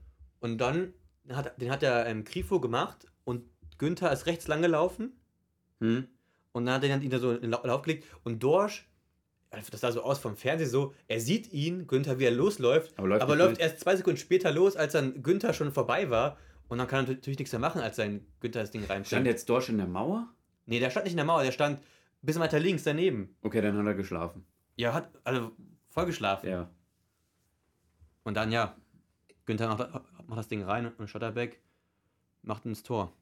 Und dann hat, den hat der ähm, Grifo gemacht und Günther ist rechts lang gelaufen Hm? und dann hat er ihn da so in den Lau- Lauf gelegt und Dorsch, das sah so aus vom Fernsehen so, er sieht ihn, Günther, wie er losläuft, Aber läuft aber läuft erst zwei Sekunden später los, als dann Günther schon vorbei war und dann kann er natürlich nichts mehr machen, als sein Günther das Ding Stand reinstellt. jetzt Dorsch in der Mauer? Nee, der stand nicht in der Mauer, der stand ein bisschen weiter links daneben. Okay, dann hat er geschlafen. Ja, hat, also voll geschlafen. Ja. Und dann, ja, Günther macht, macht das Ding rein und Schotterbeck macht ins Tor.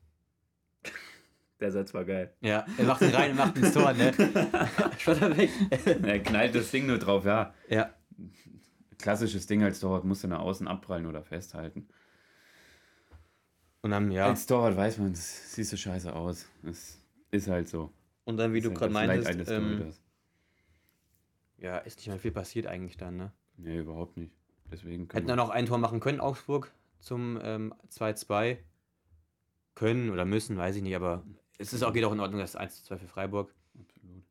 Der Satz war geil. Ja, er macht ihn rein und macht ins Tor, ne? Schotterbeck. er knallt das Ding nur drauf, ja. Ja. Klassisches Ding als Torwart, musst du nach außen abprallen oder festhalten. Und dann, ja. Als Torwart weiß man, es siehst du scheiße aus. Es ist halt so. Und dann, wie du gerade halt Leid meintest, ähm, ja, ist nicht mehr viel passiert eigentlich dann, ne? Nee, überhaupt nicht. Deswegen können Hätten dann noch ein Tor machen können, Augsburg, zum ähm, 2-2. Können oder müssen, weiß ich nicht, aber es ist auch, geht auch in Ordnung, das 1-2 für Freiburg. Absolut.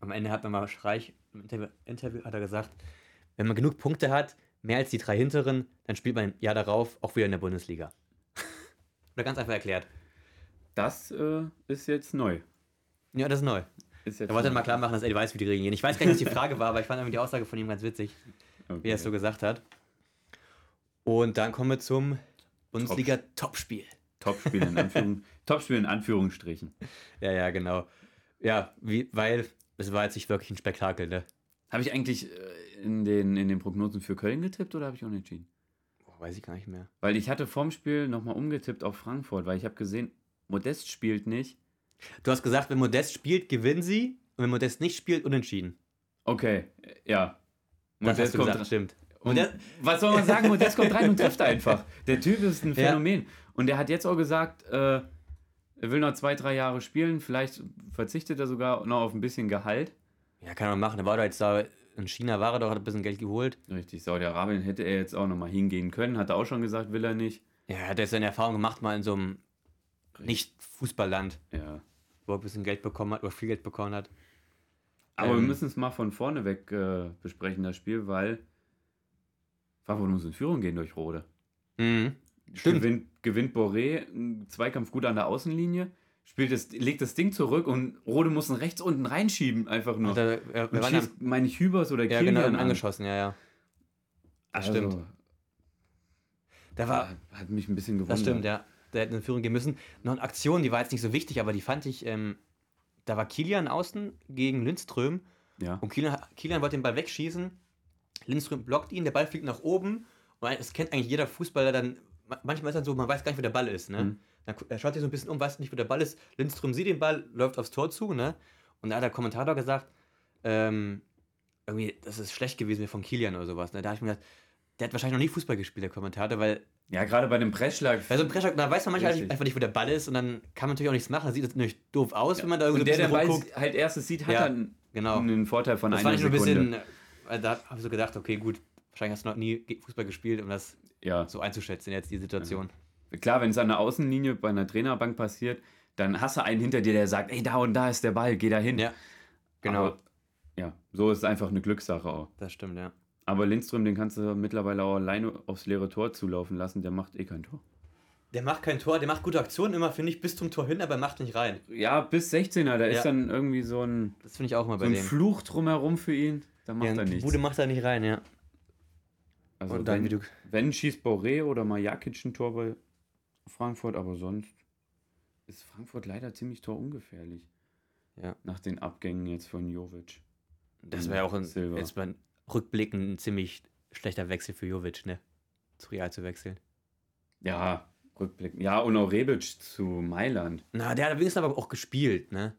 Am Ende hat man mal Streich, im Interview, Interview hat er gesagt, wenn man genug Punkte hat, mehr als die drei hinteren, dann spielt man im Jahr darauf auch wieder in der Bundesliga. oder ganz einfach erklärt. Das äh, ist jetzt neu. Ja, das ist neu. Ist Er wollte dann neu. mal klar machen, dass Eddie weiß, wie die Regeln gehen. Ich weiß gar nicht, was die Frage war, aber ich fand irgendwie die Aussage von ihm ganz witzig, Okay. wie er es so gesagt hat. Und dann kommen wir zum Bundesliga-Topspiel. Topspiel in, Anführung, Topspiel in Anführungsstrichen. Ja, ja, genau. Ja, wie, weil es war jetzt nicht wirklich ein Spektakel, ne? Habe ich eigentlich äh, in den, in den Prognosen für Köln getippt oder habe ich unentschieden? Oh, weiß ich gar nicht mehr. Weil ich hatte vorm Spiel nochmal umgetippt auf Frankfurt, weil ich habe gesehen, Modest spielt nicht. Du hast gesagt, wenn Modest spielt, gewinnen sie. Und wenn Modest nicht spielt, unentschieden. Okay, ja. Das hast du gesagt, stimmt. Und Modest- was soll man sagen? Modest kommt rein und trifft einfach. Der Typ ist ein Ja. Phänomen. Und der hat jetzt auch gesagt, äh, er will noch zwei, drei Jahre spielen. Vielleicht verzichtet er sogar noch auf ein bisschen Gehalt. Ja, kann man machen. Er war doch jetzt da in China, war er doch, hat ein bisschen Geld geholt. Richtig, Saudi-Arabien hätte er jetzt auch nochmal hingehen können. Hat er auch schon gesagt, will er nicht. Ja, er hat jetzt seine Erfahrung gemacht, mal in so einem Nicht-Fußballland, Ja. wo er ein bisschen Geld bekommen hat, oder viel Geld bekommen hat. Aber wir Ähm. müssen es mal von vorne weg äh, besprechen, das Spiel, weil Frankfurt muss in Führung gehen durch Rode. Mhm. Stimmt. Gewinnt, gewinnt Boré, einen Zweikampf gut an der Außenlinie, spielt das, legt das Ding zurück und Rode muss ihn rechts unten reinschieben, einfach nur. Da, ja, und schießt, meine ich, Hübers oder ja Kilian genau, an. angeschossen, ja, ja. Das Also, stimmt. Da war, hat, mich ein bisschen gewundert. das stimmt, ja. Der hätte in Führung gehen müssen. Noch eine Aktion, die war jetzt nicht so wichtig, aber die fand ich, ähm, da war Kilian außen gegen Lindström Ja. und Kilian, Kilian wollte den Ball wegschießen. Lindström blockt ihn, der Ball fliegt nach oben und das kennt eigentlich jeder Fußballer dann. ma- Manchmal ist dann so, man weiß gar nicht, wo der Ball ist. Ne? Mhm. Dann er schaut sich so ein bisschen um, weiß nicht, wo der Ball ist. Lindström sieht den Ball, läuft aufs Tor zu, ne? Und da hat der Kommentator gesagt, ähm, irgendwie, das ist schlecht gewesen von Kilian oder sowas. Ne? Da habe ich mir gedacht, der hat wahrscheinlich noch nie Fußball gespielt, der Kommentator, weil ja, gerade bei dem Pressschlag. bei so einem Pressschlag, da weiß man manchmal Richtig. einfach nicht, wo der Ball ist und dann kann man natürlich auch nichts machen. Da sieht es natürlich doof aus, wenn man da irgendwie und der, so der ein Ball halt erstes sieht, hat Ja, dann Genau. einen Vorteil von Das einer fand ich nur ein Sekunde. bisschen, da habe ich so gedacht, okay, gut, wahrscheinlich hast du noch nie Fußball gespielt, um das ja. so einzuschätzen, jetzt die Situation. Klar, wenn es an der Außenlinie bei einer Trainerbank passiert, dann hast du einen hinter dir, der sagt, ey, da und da ist der Ball, geh da hin. Ja, genau. Aber, ja, so ist es einfach eine Glückssache auch. das stimmt, ja. Aber Lindström, den kannst du mittlerweile auch alleine aufs leere Tor zulaufen lassen, der macht eh kein Tor. Der macht kein Tor, der macht gute Aktionen immer, finde ich, bis zum Tor hin, aber er macht nicht rein. Ja, bis 16er, da Ja. ist dann irgendwie so ein, Das finde ich auch immer so bei ein dem. Fluch drumherum für ihn, da macht ja, er nichts. Bude macht er nicht rein, ja. also Und dann, wenn, du. wenn schießt Boré oder Majakic ein Tor bei Frankfurt, aber sonst ist Frankfurt leider ziemlich torungefährlich. Ja. Nach den Abgängen jetzt von Jovic. Das wäre auch ein, Silva. jetzt beim Rückblicken ein ziemlich schlechter Wechsel für Jovic, ne? Zu Real zu wechseln. Ja, Rückblick. Ja, und auch Rebic zu Mailand. Na, der hat wenigstens aber auch gespielt, ne?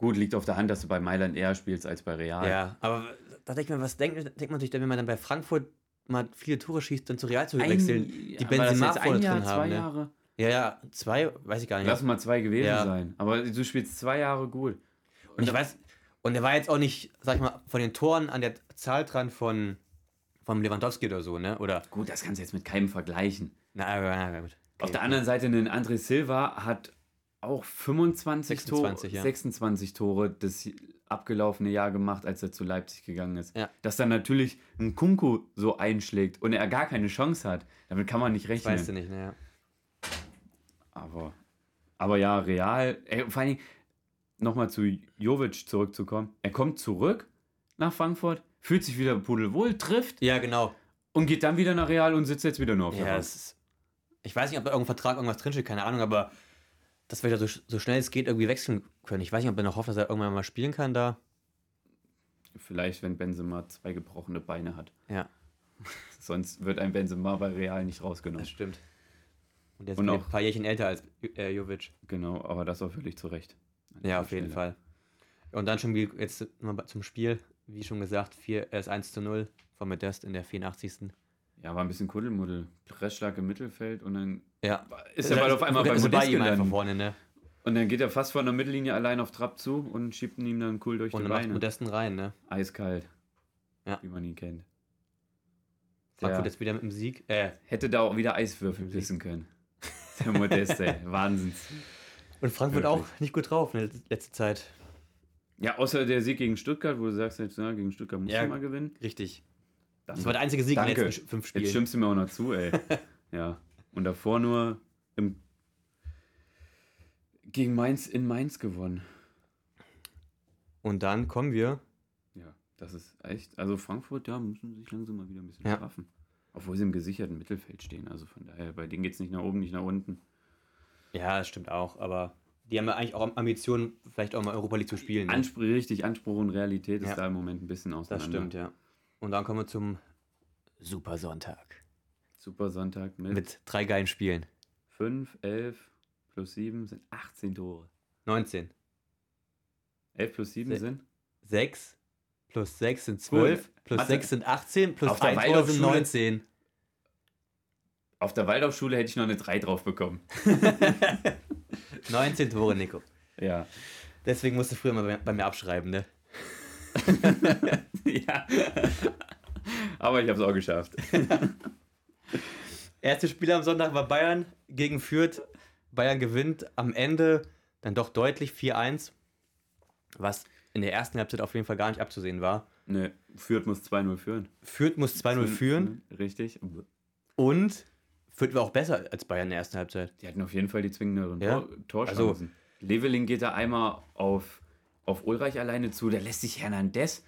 Gut, liegt auf der Hand, dass du bei Mailand eher spielst als bei Real. Ja, aber da denkt man, was denkt, denkt man sich denn, wenn man dann bei Frankfurt mal viele Tore schießt, dann zu Real zu wechseln? die Benzema jetzt vorne ein Jahr, drin zwei haben, ne? Jahre. Ja, ja, zwei, weiß ich gar nicht. Lass mal zwei gewesen Ja. sein. Aber du spielst zwei Jahre gut. Und ich weiß, und er war jetzt auch nicht, sag ich mal, von den Toren an der Zahl dran von, von Lewandowski oder so, ne? Oder, Gut, das kannst du jetzt mit keinem vergleichen. na, aber, na, gut. Auf der anderen Seite, ein André Silva hat auch 25 26, Tore, ja. 26 Tore das abgelaufene Jahr gemacht, als er zu Leipzig gegangen ist. Ja. Dass dann natürlich ein Kunku so einschlägt und er gar keine Chance hat, damit kann man nicht rechnen. Weißt du nicht, ne? Ja. Aber, aber ja, real. Ey, vor allen Dingen, nochmal zu Jovic zurückzukommen. Er kommt zurück nach Frankfurt, fühlt sich wieder pudelwohl, trifft ja, genau. und geht dann wieder nach Real und sitzt jetzt wieder nur auf der Ja, Bank. ich weiß nicht, ob da irgendein Vertrag irgendwas drinsteht, keine Ahnung, aber dass wir da so, so schnell es geht irgendwie wechseln können. Ich weiß nicht, ob er noch hofft, dass er irgendwann mal spielen kann da. Vielleicht, wenn Benzema zwei gebrochene Beine hat. Ja. Sonst wird ein Benzema bei Real nicht rausgenommen. Das stimmt. Und der ist Und ein paar Jährchen älter als äh, Jovic. Genau, aber das auch völlig zu Recht. Ja, auf jeden. Fall. Und dann schon jetzt mal zum Spiel, wie schon gesagt, 4, äh, 1 zu 0 von Modest in der 84. Ja, war ein bisschen Kuddelmuddel. Pressschlag im Mittelfeld und dann Ja. ist der Ball auf einmal bei Modest ihm gelandet. vorne, ne? Und dann geht er fast von der Mittellinie allein auf Trab zu und schiebt ihn dann cool durch Und die Beine. Modesten rein, ne? Eiskalt. Ja. Wie man ihn kennt. Frankfurt jetzt wieder mit dem Sieg. Äh, hätte da auch wieder Eiswürfel pissen können. Der Modest, ey. Wahnsinns. und Frankfurt Wirklich. auch nicht gut drauf in der letzten Zeit. Ja, außer der Sieg gegen Stuttgart, wo du sagst, jetzt, ja, gegen Stuttgart muss Ja. du mal gewinnen. Richtig. Das war der einzige Sieg in Danke. den letzten fünf Jetzt Spielen. stimmst du mir auch noch zu, ey. ja. Und davor nur im, gegen Mainz in Mainz gewonnen. Und dann kommen wir. Ja, das ist echt. Also Frankfurt, ja, müssen sich langsam mal wieder ein bisschen Ja. straffen. Obwohl sie im gesicherten Mittelfeld stehen. Also von daher, bei denen geht es nicht nach oben, nicht nach unten. Ja, das stimmt auch, aber die haben ja eigentlich auch Ambitionen, vielleicht auch mal Europa League zu spielen. Ne? Anspr richtig, Anspruch und Realität Ja. ist da im Moment ein bisschen Das auseinander. stimmt, ja. Und dann kommen wir zum Super Sonntag. Super Sonntag mit, Mit drei geilen Spielen. 5, 11 plus 7 sind 18 Tore. 19. 11 plus 7 Se- sind? 6 plus 6 sind 12, plus Mathe. 6 sind 18, plus Auf der 1 Tor sind Waldorfschule- 19. Auf der Waldorfschule hätte ich noch eine 3 drauf bekommen. 19 Tore, Nico. Ja. Deswegen musst du früher mal bei, bei mir abschreiben, ne? ja. Aber ich habe es auch geschafft. Erstes Spiel am Sonntag war Bayern gegen Fürth. Bayern gewinnt am Ende dann doch deutlich 4-1, was in der ersten Halbzeit auf jeden Fall gar nicht abzusehen war. Ne, Fürth muss 2-0 führen. Fürth muss 2-0 führen Richtig. und Fürth war auch besser als Bayern in der ersten Halbzeit. Die hatten auf jeden Fall die zwingenderen Ja. Tor Torchancen. Also- Leveling geht da einmal auf, auf Ulreich alleine zu. Da lässt sich Hernandez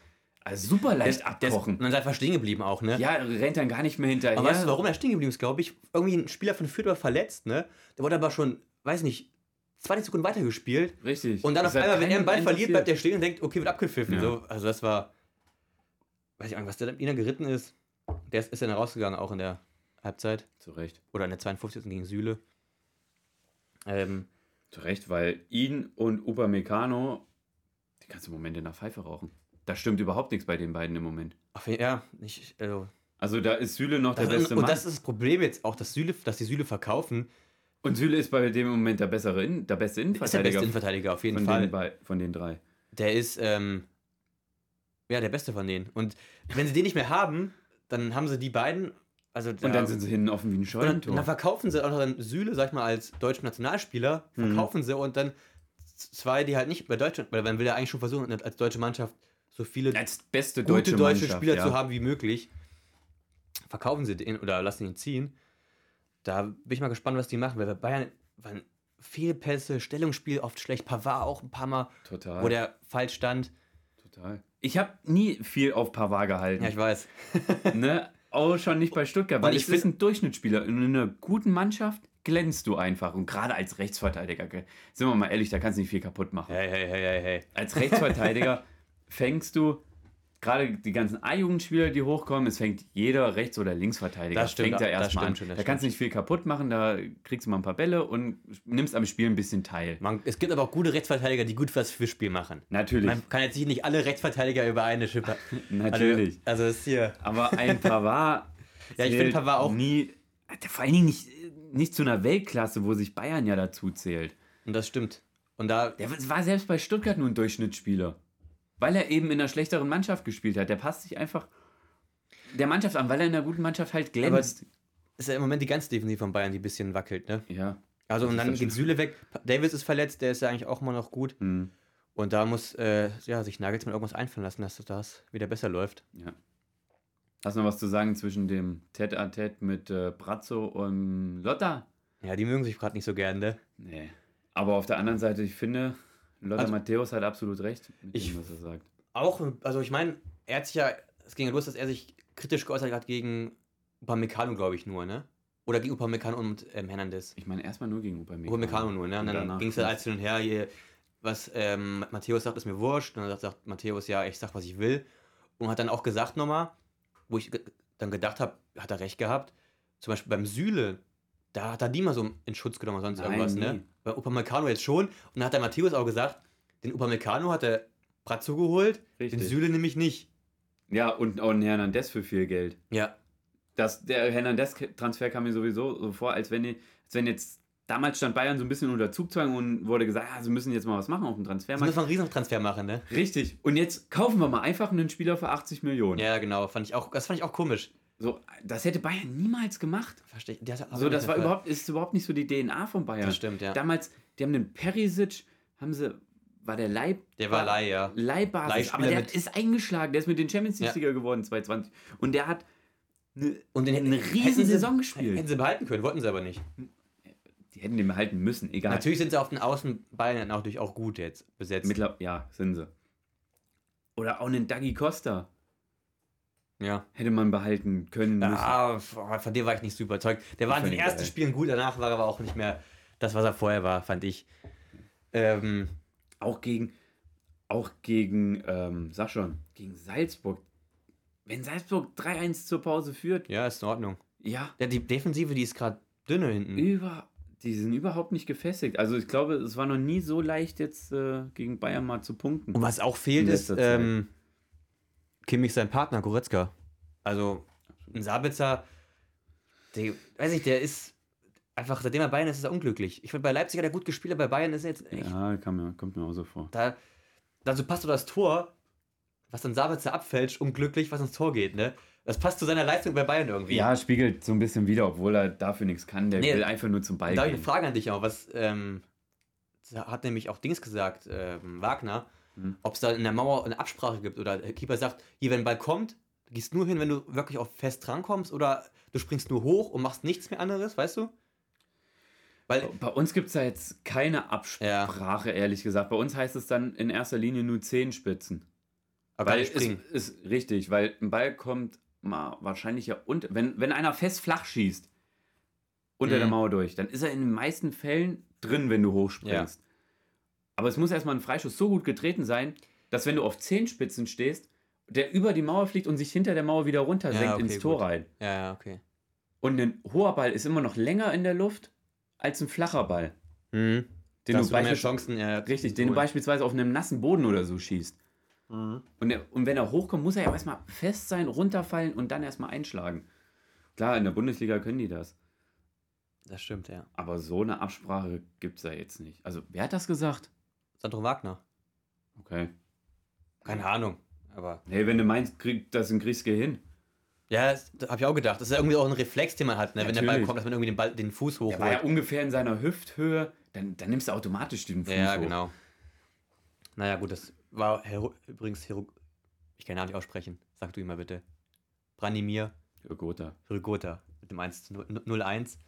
also super leicht Der ist, abkochen. und dann ist er einfach stehen geblieben auch, ne? ja, rennt dann gar nicht mehr hinterher. Aber weißt du, warum er stehen geblieben ist, glaube ich? Irgendwie ein Spieler von Fürth war verletzt, ne? Der wurde aber schon, weiß nicht, 20 Sekunden weitergespielt. Richtig. Und dann Das auf einmal, wenn er den Ball verliert, bleibt er stehen und denkt, okay, wird abgepfiffen. Ja. So, also das war, weiß ich nicht, was der da wieder geritten ist. Der ist, ist dann rausgegangen, auch in der Halbzeit. Zu Recht. Oder in der 52. gegen Süle. Ähm, Zu Recht, weil ihn und Upamecano, die kannst du im Moment in der Pfeife rauchen. Da stimmt überhaupt nichts bei den beiden im Moment. ach, ja, nicht, also, Also da ist Süle noch der beste und, und Mann. das ist das Problem jetzt auch, dass, Süle, dass die Süle verkaufen. Und Süle ist bei dem Moment der bessere, In der beste Ist der Innenverteidiger beste Innenverteidiger auf jeden von, Fall. den, von den drei. Der ist, ähm, ja, der beste von denen. Und wenn sie den nicht mehr haben, dann haben sie die beiden. Also Und dann sind sie hinten offen wie ein und Scheunentor. und dann verkaufen sie auch noch dann Süle, sag ich mal, als deutschen Nationalspieler, Mhm. verkaufen sie und dann zwei, die halt nicht bei Deutschland, weil man will ja eigentlich schon versuchen, als deutsche Mannschaft so viele Als beste gute deutsche, deutsche Mannschaft, Spieler ja. zu haben wie möglich. Verkaufen sie den oder lassen ihn ziehen. Da bin ich mal gespannt, was die machen, weil bei Bayern waren Fehlpässe, Stellungsspiel oft schlecht, Pavard auch ein paar Mal, Total. wo der falsch stand. total. Ich habe nie viel auf Pavard gehalten. Ja, ich weiß. ne? Auch schon nicht bei Stuttgart, weil ich find- ein Durchschnittsspieler. In einer guten Mannschaft glänzt du einfach. Und gerade als Rechtsverteidiger, sind wir mal ehrlich, da kannst du nicht viel kaputt machen. Hey, hey, hey, hey, hey. Als Rechtsverteidiger fängst du, gerade die ganzen A-Jugendspieler, die hochkommen, es fängt jeder Rechts- oder Linksverteidiger. Das stimmt, fängt da erstmal an. schon, da kannst du nicht viel kaputt machen, da kriegst du mal ein paar Bälle und nimmst am Spiel ein bisschen teil. Man, es gibt aber auch gute Rechtsverteidiger, die gut was fürs Spiel machen. Natürlich, Man kann jetzt nicht alle Rechtsverteidiger über eine Schippe. natürlich. Also, also ist hier. Aber ein Pavard. Ja, ich finde Pavard auch- Nie, vor allen Dingen nicht, nicht zu einer Weltklasse, wo sich Bayern ja dazu zählt. Und das stimmt. Und da, Der war selbst bei Stuttgart nur ein Durchschnittsspieler. Weil er eben in einer schlechteren Mannschaft gespielt hat. Der passt sich einfach der Mannschaft an, weil er in einer guten Mannschaft halt glänzt. ist ja im Moment die ganze Defensive von Bayern, die ein bisschen wackelt, ne? ja. Also und dann geht Süle weg. Davis ist verletzt, der ist ja eigentlich auch immer noch gut. Hm. Und da muss äh, ja, sich Nagelsmann irgendwas einfallen lassen, dass das wieder besser läuft. ja. Hast du noch was zu sagen zwischen dem Tête-à-Tête mit äh, Brazzo und Lotta? Ja, die mögen sich gerade nicht so gern, ne? Nee. Aber auf der anderen Seite, ich finde, Lotta Also- Matthäus hat absolut recht mit Ich- dem, was er sagt. Auch, also ich meine, er hat sich ja, es ging ja los, dass er sich kritisch geäußert hat gegen Upamecano, glaube ich, nur, ne? Oder gegen Upamecano und ähm, Hernandez. Ich meine, erstmal nur gegen Upamecano. Upamecano nur, ne? Und dann ging es halt alles hin und her, hier, was ähm, Matthäus sagt, ist mir wurscht. Und dann sagt, sagt Matthäus, ja, ich sag, was ich will. Und hat dann auch gesagt nochmal, wo ich dann gedacht habe, hat er recht gehabt. Zum Beispiel beim Süle, da hat er nie mal so in Schutz genommen oder sonst Nein, irgendwas, nie. ne? Bei Upamecano jetzt schon. Und dann hat der Matthäus auch gesagt, den Upamecano hat er Pratzo geholt, Richtig. den Süle nämlich nicht. Ja, und auch ein Hernandez für viel Geld. Ja, Das, der Hernandez-Transfer kam mir sowieso so vor, als wenn, die- als wenn jetzt damals stand Bayern so ein bisschen unter Zugzwang und wurde gesagt, ja, sie müssen jetzt mal was machen auf dem Transfermarkt. muss man einen Riesentransfer machen, ne? Richtig. Und jetzt kaufen wir mal einfach einen Spieler für 80 Millionen. Ja, genau, fand ich auch, das fand ich auch komisch. So, das hätte Bayern niemals gemacht. Verstehe ich. der hat- So, das war überhaupt, ist überhaupt nicht so die DNA von Bayern. Das stimmt, ja. Damals, die haben den Perisic, haben sie, war der Leib. Der war Leih, ja. Leihbasis, aber der ist eingeschlagen, der ist mit den Champions Ja. League-Sieger geworden 2020 und der hat eine, Und den eine hätten riesen Saison gespielt. Hätten sie behalten können, wollten sie aber nicht. Die hätten den behalten müssen, egal. Natürlich sind sie auf den Außenbeinen natürlich auch gut jetzt besetzt. Mittler ja, sind sie. Oder auch einen Dagi Costa ja. hätte man behalten können müssen. Ja, von dem war ich nicht so überzeugt. Der war in den ersten geil. Spielen gut, danach war er aber auch nicht mehr das, was er vorher war, fand ich. Ähm, Auch gegen, auch gegen, ähm, sag schon, gegen Salzburg. Wenn Salzburg 3-1 zur Pause führt, ja, ist in Ordnung. ja, Ja, die Defensive, die ist gerade dünne hinten. über, die sind überhaupt nicht gefestigt. Also ich glaube, es war noch nie so leicht jetzt äh, gegen Bayern mal zu punkten. Und was auch fehlt, ist ähm, Kimmich sein Partner, Goretzka. Also ein Sabitzer, der, weiß ich, der ist einfach, seitdem er Bayern ist, ist er unglücklich. Ich finde, bei Leipzig hat er gut gespielt, aber bei Bayern ist er jetzt echt, Ja, mir, kommt mir auch so vor. da, dazu passt doch das Tor, was dann Sabitzer abfälscht, unglücklich, was ins Tor geht, ne? Das passt zu seiner Leistung bei Bayern irgendwie. Ja, spiegelt so ein bisschen wieder, obwohl er dafür nichts kann. Der Nee, will einfach nur zum Ball Da habe ich eine Frage an dich auch. Was ähm, hat nämlich auch Dings gesagt, ähm, Wagner, Hm. ob es da in der Mauer eine Absprache gibt oder der Keeper sagt, hier, wenn ein Ball kommt, gehst nur hin, wenn du wirklich auch fest drankommst oder du springst nur hoch und machst nichts mehr anderes, weißt du? Weil, Bei uns gibt es da jetzt keine Absprache, ehrlich gesagt. Bei uns heißt es dann in erster Linie nur Zehenspitzen. aber Weil springen. ist richtig, weil ein Ball kommt mal wahrscheinlich ja und wenn, wenn einer fest flach schießt unter Mhm. der Mauer durch, dann ist er in den meisten Fällen drin, wenn du hochspringst. Aber es muss erstmal ein Freischuss so gut getreten sein, dass wenn du auf Zehenspitzen stehst, der über die Mauer fliegt und sich hinter der Mauer wieder runter Ja, senkt okay, ins Tor gut. rein. Ja, ja, okay. Und ein hoher Ball ist immer noch länger in der Luft als ein flacher Ball. Mhm. Den du mehr beispielsweise- Chancen, ja, Richtig, den du beispielsweise auf einem nassen Boden oder so schießt. Mhm. Und, der, und wenn er hochkommt, muss er ja erstmal fest sein, runterfallen und dann erstmal einschlagen. Klar, in der Bundesliga können die das. Das stimmt, ja. Aber so eine Absprache gibt es da jetzt nicht. Also, wer hat das gesagt? Sandro Wagner. Okay. Keine Ahnung, aber Hey, wenn du meinst, kriegt das ein Grieske hin. ja, das habe ich auch gedacht. Das ist ja irgendwie auch ein Reflex, den man hat, ne? wenn der Ball kommt, dass man irgendwie den, Ball, den Fuß Der hochholt. war ja ungefähr in seiner Hüfthöhe. Dann, dann nimmst du automatisch den Fuß Ja, hoch. genau. Naja, gut, das war Hero, übrigens Hero, ich kann ja nicht aussprechen. Sag du ihm mal bitte. Branimir Ja, Gotha. Hrigota mit dem 1 zu 0 0-1.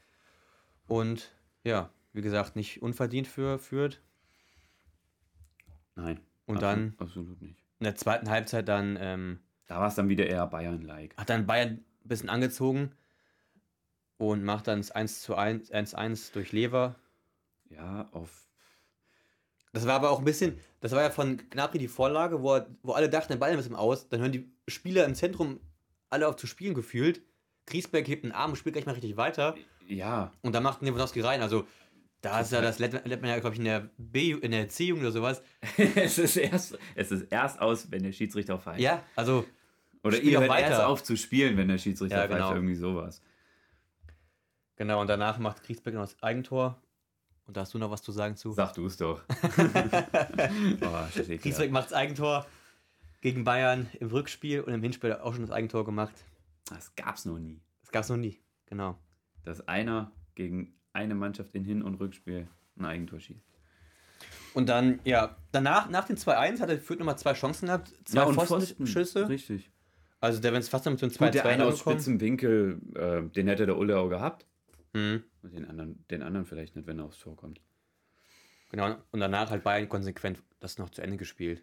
Und ja, wie gesagt, nicht unverdient für Fürth. Nein. Und absolut, dann Absolut nicht. in der zweiten Halbzeit dann ähm, Da war es dann wieder eher Bayern-like. hat dann Bayern ein bisschen angezogen und macht dann das 1 zu 1, 1 durch Lever. Ja, auf. Das war aber auch ein bisschen, das war ja von Gnabry die Vorlage, wo, er, wo alle dachten, der Ball ist im Aus. Dann hören die Spieler im Zentrum alle auf zu spielen gefühlt. Griesbeck hebt einen Arm und spielt gleich mal richtig weiter. Ja, Und dann macht Lewandowski rein. Also, da ist ja das, lernt man ja, glaube ich, in der, B, in der C-Jugend oder sowas. es, ist erst, es ist erst aus, wenn der Schiedsrichter pfeift. Ja, also, Oder ihr hört erst weiter. auf zu spielen, wenn der Schiedsrichter Ja, pfeift. genau. Irgendwie sowas. genau. Und danach macht Griesbeck noch das Eigentor. Und da hast du noch was zu sagen zu? Sag du es doch. oh, shit, Griesbeck macht das Eigentor gegen Bayern im Rückspiel und im Hinspiel hat er auch schon das Eigentor gemacht. Das gab's noch nie. Das gab es noch nie. Genau. Dass einer gegen eine Mannschaft in Hin- und Rückspiel ein Eigentor schießt. Und dann, ja, danach, nach den 2-1 hat er Fürth nochmal zwei Chancen gehabt. Zwei Pfostenschüsse. Richtig. Also der, wenn es fast dann mit so einem Gut, der 2-2 eine aus spitzem Winkel, äh, den hätte der Ulle auch gehabt. Mhm. Und den anderen, den anderen vielleicht nicht, wenn er aufs Tor kommt. Genau. Und danach halt Bayern konsequent das noch zu Ende gespielt.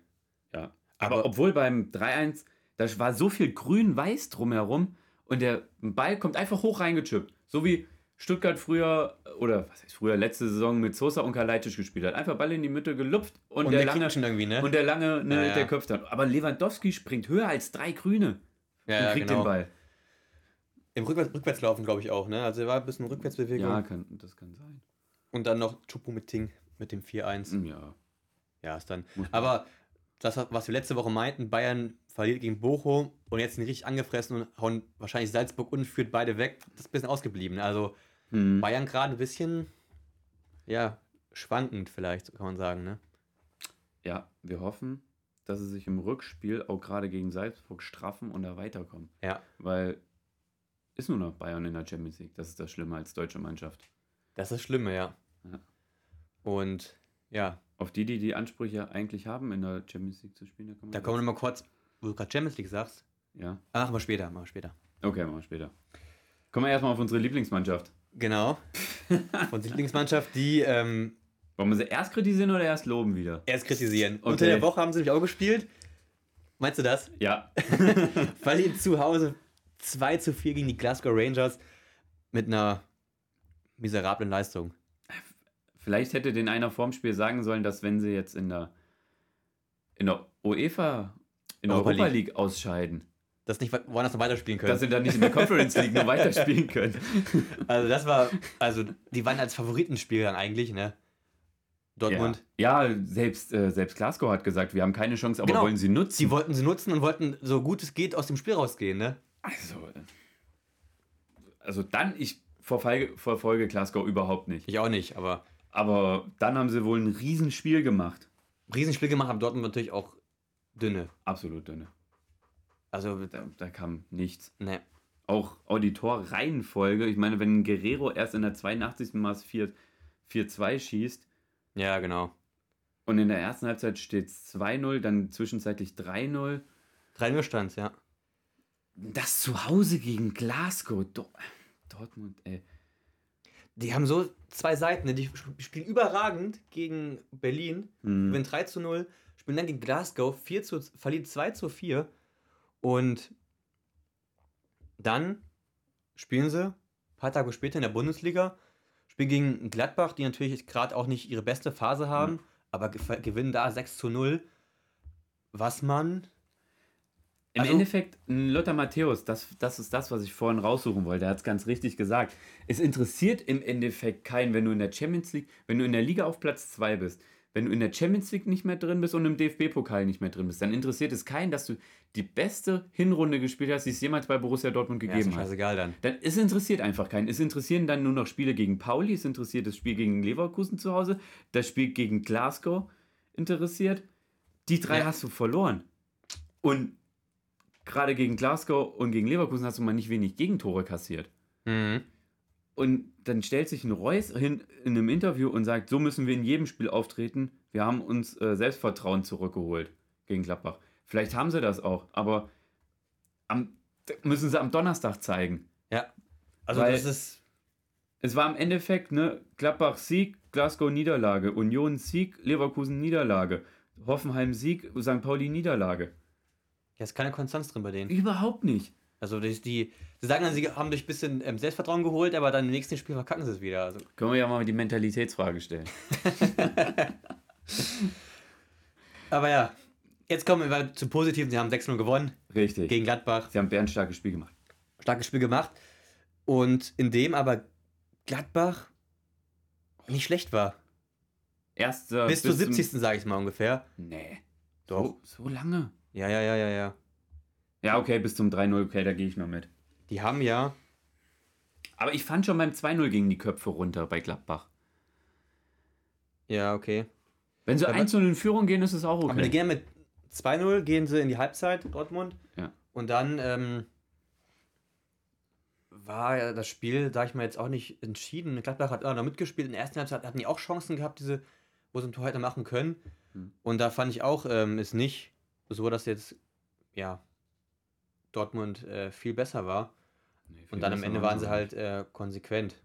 Ja. Aber, Aber- obwohl beim 3-1, da war so viel grün-weiß drumherum und der Ball kommt einfach hoch reingechippt. So wie Stuttgart früher, oder was heißt früher, letzte Saison mit Sosa und Kalajdzic gespielt hat. Einfach Ball in die Mitte gelupft und, Und der, der lange, kriegt schon irgendwie, ne? und der lange, ne, Ja, ja. der köpft dann. Aber Lewandowski springt höher als drei Grüne Ja, und ja, kriegt genau. den Ball. Im Rückwärts, Rückwärtslaufen, glaube ich, auch, ne? Also er war ein bisschen Rückwärtsbewegung. Ja, kann, das kann sein. Und dann noch Chupo mit Ting mit dem 4-1. Ja. Ja, ist dann. Aber das, was wir letzte Woche meinten, Bayern verliert gegen Bochum und jetzt sind die richtig angefressen und hauen wahrscheinlich Salzburg und führt beide weg. Das ist ein bisschen ausgeblieben. Also Hm. Bayern gerade ein bisschen, ja, schwankend vielleicht, kann man sagen, ne? Ja, wir hoffen, dass sie sich im Rückspiel auch gerade gegen Salzburg straffen und da weiterkommen. Ja. Weil ist nur noch Bayern in der Champions League. Das ist das Schlimme als deutsche Mannschaft. Das ist das Schlimme, ja. Ja. Und ja, Auf die, die die Ansprüche eigentlich haben, in der Champions League zu spielen, da kann man. da kommen wir mal kurz, wo du gerade Champions League sagst. Ja. Machen wir später, machen wir später. Okay, machen wir später. Kommen wir erstmal auf unsere Lieblingsmannschaft. Genau. Unsere Lieblingsmannschaft, die ähm, Wollen wir sie erst kritisieren oder erst loben wieder? erst kritisieren. Okay. Unter der Woche haben sie nämlich auch gespielt. Meinst du das? Ja. Verlieren zu Hause 2 zu 4 gegen die Glasgow Rangers mit einer miserablen Leistung. Vielleicht hätte den einer vorm Spiel sagen sollen, dass wenn sie jetzt in der in der UEFA in der Europa Europa League. League ausscheiden, Dass nicht woanders noch weiterspielen können. dass sie dann nicht in der Conference League noch weiterspielen können. also das war, also die waren als Favoritenspielgang eigentlich, ne? Dortmund. Ja, ja selbst, äh, selbst Glasgow hat gesagt, wir haben keine Chance, aber Genau. wollen sie nutzen. Die wollten sie nutzen und wollten so gut es geht aus dem Spiel rausgehen, ne? also, äh, also dann, ich verfolge, verfolge Glasgow überhaupt nicht. Ich auch nicht, aber Aber dann haben sie wohl ein Riesenspiel gemacht. Riesenspiel gemacht haben Dortmund natürlich auch dünne. Absolut dünne. Also, Da, da kam nichts. ne. Auch, auch die Torreihenfolge, ich meine, wenn Guerrero erst in der 82. Mal 4 4-2 schießt Ja, genau. und in der ersten Halbzeit steht es 2-0, dann zwischenzeitlich 3-0. 3-0 stand's, ja. Das zu Hause gegen Glasgow. Do Dortmund, ey. Die haben so zwei Seiten, ne? die sp- spielen überragend gegen Berlin, Hm. gewinnen 3 zu 0, spielen dann gegen Glasgow, 4 zu, verlieren 2 zu 4 und dann spielen sie ein paar Tage später in der Bundesliga, spielen gegen Gladbach, die natürlich gerade auch nicht ihre beste Phase haben, aber ge- gewinnen da 6 zu 0, was man Im Also- Endeffekt, Lothar Matthäus, das, das ist das, was ich vorhin raussuchen wollte. Er hat es ganz richtig gesagt. Es interessiert im Endeffekt keinen, wenn du in der Champions League, wenn du in der Liga auf Platz 2 bist, wenn du in der Champions League nicht mehr drin bist und im DFB-Pokal nicht mehr drin bist, dann interessiert es keinen, dass du die beste Hinrunde gespielt hast, die es jemals bei Borussia Dortmund ja, ist gegeben doch hat. scheißegal dann. Dann, es interessiert einfach keinen. Es interessieren dann nur noch Spiele gegen Pauli, es interessiert das Spiel gegen Leverkusen zu Hause, das Spiel gegen Glasgow interessiert. Die drei Ja. hast du verloren. Und gerade gegen Glasgow und gegen Leverkusen hast du mal nicht wenig Gegentore kassiert. Mhm. Und dann stellt sich ein Reus hin in einem Interview und sagt, so müssen wir in jedem Spiel auftreten. Wir haben uns äh, Selbstvertrauen zurückgeholt gegen Gladbach. Vielleicht haben sie das auch, aber am, müssen sie am Donnerstag zeigen. Ja, also Weil- das ist, Es war im Endeffekt ne Gladbach Sieg, Glasgow Niederlage, Union Sieg, Leverkusen Niederlage, Hoffenheim Sieg, St. Pauli Niederlage. ja, ist keine Konstanz drin bei denen. Überhaupt nicht. Also ist die, sie sagen dann, sie haben durch ein bisschen ähm, Selbstvertrauen geholt, aber dann im nächsten Spiel verkacken sie es wieder. Also, Können wir ja mal die Mentalitätsfrage stellen. aber ja, jetzt kommen wir zu Positiven. Sie haben 6-0 gewonnen Richtig. gegen Gladbach. Sie haben ein bärenstarkes Spiel gemacht. Starkes Spiel gemacht. Und in dem aber Gladbach nicht schlecht war. Erster bis zur zum- 70. sage ich mal ungefähr. Nee. Doch. So, so lange? Ja, ja, ja, ja, ja. Ja, okay, bis zum 3-0, okay, da gehe ich noch mit. Die haben ja, Aber ich fand schon beim 2-0 gingen die Köpfe runter bei Gladbach. ja, okay. Wenn sie Aber- 1-0 in Führung gehen, ist es auch Aber die okay. gehen mit 2-0, gehen sie in die Halbzeit, Dortmund. Ja. Und dann ähm, war ja das Spiel, sag ich mal, jetzt auch nicht entschieden. Gladbach hat auch noch mitgespielt. In der ersten Halbzeit hatten die auch Chancen gehabt, diese, wo sie ein Tor hätte machen können. Hm. Und da fand ich auch, ähm, ist nicht so, dass jetzt, ja, Dortmund äh, viel besser war. Nee, viel Und dann am Ende waren sie halt äh, konsequent.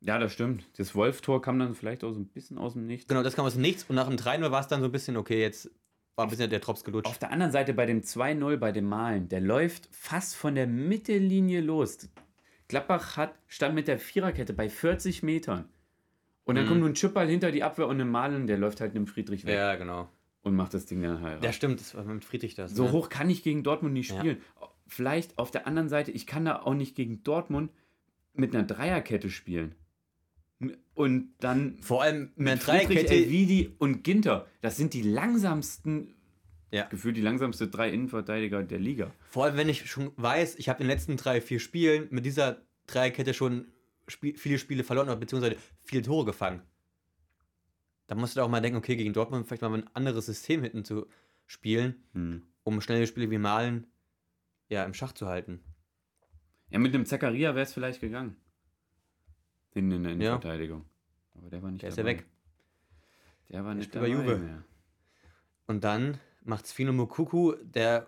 Ja, das stimmt. Das Wolf-Tor kam dann vielleicht auch so ein bisschen aus dem Nichts. Genau, das kam aus dem Nichts. Und nach dem 3-0 war es dann so ein bisschen, okay, jetzt war ein bisschen der Drops gelutscht. Auf der anderen Seite bei dem 2-0 bei dem Malen, der läuft fast von der Mittellinie los. Gladbach hat, stand mit der Viererkette bei 40 Metern. Und dann mhm. kommt nur ein Chipball hinter die Abwehr und ein Malen, der läuft halt dem Friedrich weg. Ja, genau. Und macht das Ding dann halt. Ja, stimmt, das war mit Friedrich das. So ne? hoch kann ich gegen Dortmund nicht spielen. Ja. Vielleicht auf der anderen Seite, ich kann da auch nicht gegen Dortmund mit einer Dreierkette spielen. Und dann. Vor allem mit einer Dreierkette. Elvidi und Ginter. Das sind die langsamsten. Ja. Gefühlt die langsamste drei Innenverteidiger der Liga. Vor allem, wenn ich schon weiß, ich habe in den letzten drei, vier Spielen mit dieser Dreierkette schon Spiel, viele Spiele verloren beziehungsweise viele Tore gefangen. Da musst du auch mal denken, okay, gegen Dortmund vielleicht mal ein anderes System hinten zu spielen, hm. um schnelle Spiele wie Malen ja, im Schach zu halten. Ja, mit dem Zakaria wäre es vielleicht gegangen. Hinten in der Innenverteidigung. Ja. Aber der war nicht Der dabei. ist ja weg. Der war nicht der dabei Juve. mehr. Und dann macht Sfino Mokuku, der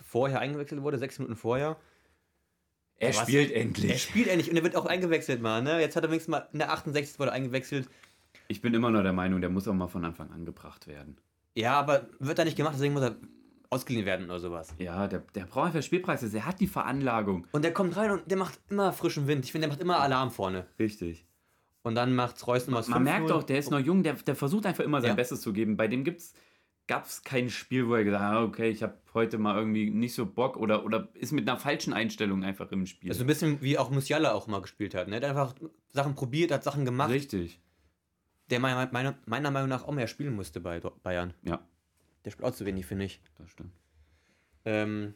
vorher eingewechselt wurde, sechs Minuten vorher, er spielt endlich. Er spielt endlich und er wird auch eingewechselt mal, ne? Jetzt hat er wenigstens mal in der 68. wurde eingewechselt. Ich bin immer noch der Meinung, der muss auch mal von Anfang an gebracht werden. Ja, aber wird er nicht gemacht, deswegen muss er ausgeliehen werden oder sowas. Ja, der, der braucht einfach Spielpraxis, er hat die Veranlagung. Und der kommt rein und der macht immer frischen Wind. Ich finde, der macht immer Alarm vorne. Richtig. Und dann macht Reus nochmal Man, man merkt doch, der ist noch jung, der, der versucht einfach immer sein ja. Bestes zu geben. Bei dem gibt's gab es kein Spiel, wo er gesagt hat, ah, okay, ich habe heute mal irgendwie nicht so Bock oder, oder ist mit einer falschen Einstellung einfach im Spiel. Also ein bisschen wie auch Musiala auch mal gespielt hat. Ne? Er hat einfach Sachen probiert, hat Sachen gemacht. Richtig. Der meiner, meiner, meiner Meinung nach auch mehr spielen musste bei Bayern. Ja. Der spielt auch zu wenig, finde ich. Das stimmt. Ähm,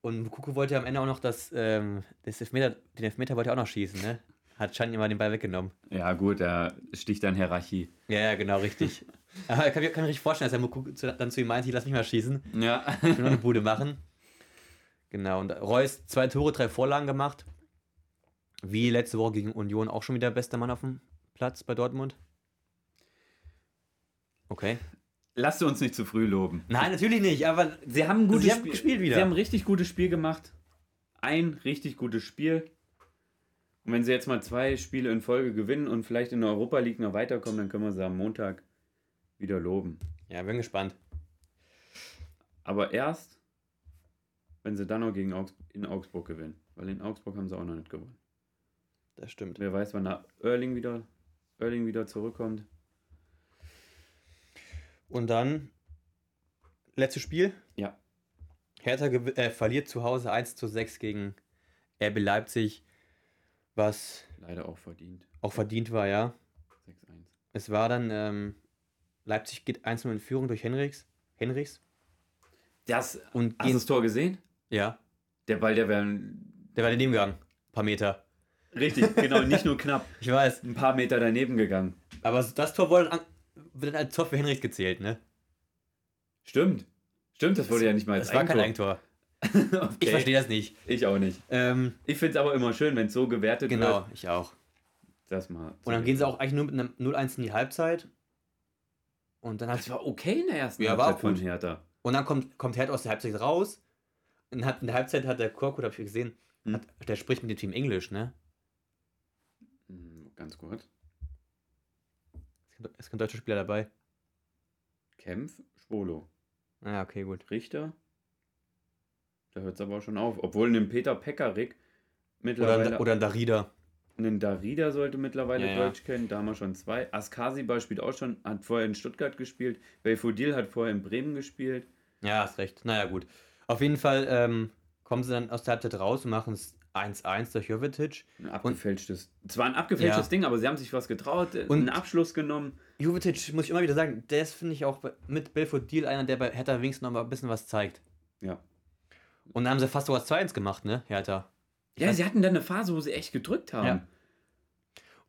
und Kuku wollte am Ende auch noch das, ähm, das Elfmeter, den Elfmeter wollte er auch noch schießen, ne? Hat Chan immer den Ball weggenommen. Ja, gut, er sticht dann Hierarchie. Ja, ja, genau, richtig. Aber ich kann, kann mir richtig vorstellen, dass er Muku dann zu ihm meint, ich lass mich mal schießen. Ja. Ich will noch eine Bude machen. Genau, und Reus zwei Tore, drei Vorlagen gemacht. Wie letzte Woche gegen Union auch schon wieder bester Mann auf dem Platz bei Dortmund. Okay. Lass uns nicht zu früh loben. Nein, natürlich nicht, aber sie haben ein gutes sie Spiel gespielt wieder. Sie haben ein richtig gutes Spiel gemacht. Ein richtig gutes Spiel. Und wenn sie jetzt mal zwei Spiele in Folge gewinnen und vielleicht in der Europa League noch weiterkommen, dann können wir sie am Montag wieder loben. Ja, bin gespannt. Aber erst, wenn sie dann noch gegen Augsburg, in Augsburg gewinnen. Weil in Augsburg haben sie auch noch nicht gewonnen. Das stimmt. Wer weiß, wann da Erling wieder, Erling wieder zurückkommt. Und dann, letztes Spiel. Ja. Hertha äh, verliert zu Hause 1 zu 6 gegen RB Leipzig, was leider auch verdient. Auch verdient war, ja. 6-1. Es war dann ähm, Leipzig geht 1-0 in Führung durch Henrichs. Henrichs. Das, und hast du das Tor gesehen? Ja. Der Ball, der wäre. Der war daneben gegangen. Ein paar Meter. Richtig, genau, nicht nur knapp. ich weiß. Ein paar Meter daneben gegangen. Aber das Tor wurde dann, wird dann als Tor für Henrichs gezählt, ne? Stimmt. Stimmt, das wurde das, ja nicht mal als Das war kein Eigentor. okay. Ich verstehe das nicht. Ich auch nicht. Ähm, ich finde es aber immer schön, wenn es so gewertet genau, wird. Genau, ich auch. Das mal. Und dann gehen sie auch eigentlich nur mit einem 0-1 in die Halbzeit und dann hat das war okay in der ersten ja, Halbzeit von Hertha. Und dann kommt, kommt Hertha aus der Halbzeit raus. Und in der Halbzeit hat der Korkut, habe ich gesehen, hm. hat, der spricht mit dem Team Englisch, ne? Hm, ganz gut. Es sind deutsche Spieler dabei. Kempf, Schwolo. Ah, okay, gut. Richter. Da hört es aber auch schon auf. Obwohl ein Peter Pekarik mittlerweile. Oder, oder ein Darida. Einen Darida sollte mittlerweile ja, Deutsch ja. kennen, da haben wir schon zwei. Askasiba spielt auch schon, hat vorher in Stuttgart gespielt. Belfodil hat vorher in Bremen gespielt. Ja, hast recht. Naja, gut. Auf jeden Fall ähm, kommen sie dann aus der Halbzeit raus und machen es 1-1 durch Jovetic. Ein abgefälschtes. Und, zwar ein abgefälschtes ja. Ding, aber sie haben sich was getraut, äh, und einen Abschluss genommen. Jovetic, muss ich immer wieder sagen, der ist, finde ich, auch mit Belfodil einer, der bei Hertha wenigstens noch mal ein bisschen was zeigt. Ja. Und dann haben sie fast sowas 2-1 gemacht, ne, Hertha. Ja, sie hatten dann eine Phase, wo sie echt gedrückt haben. Ja.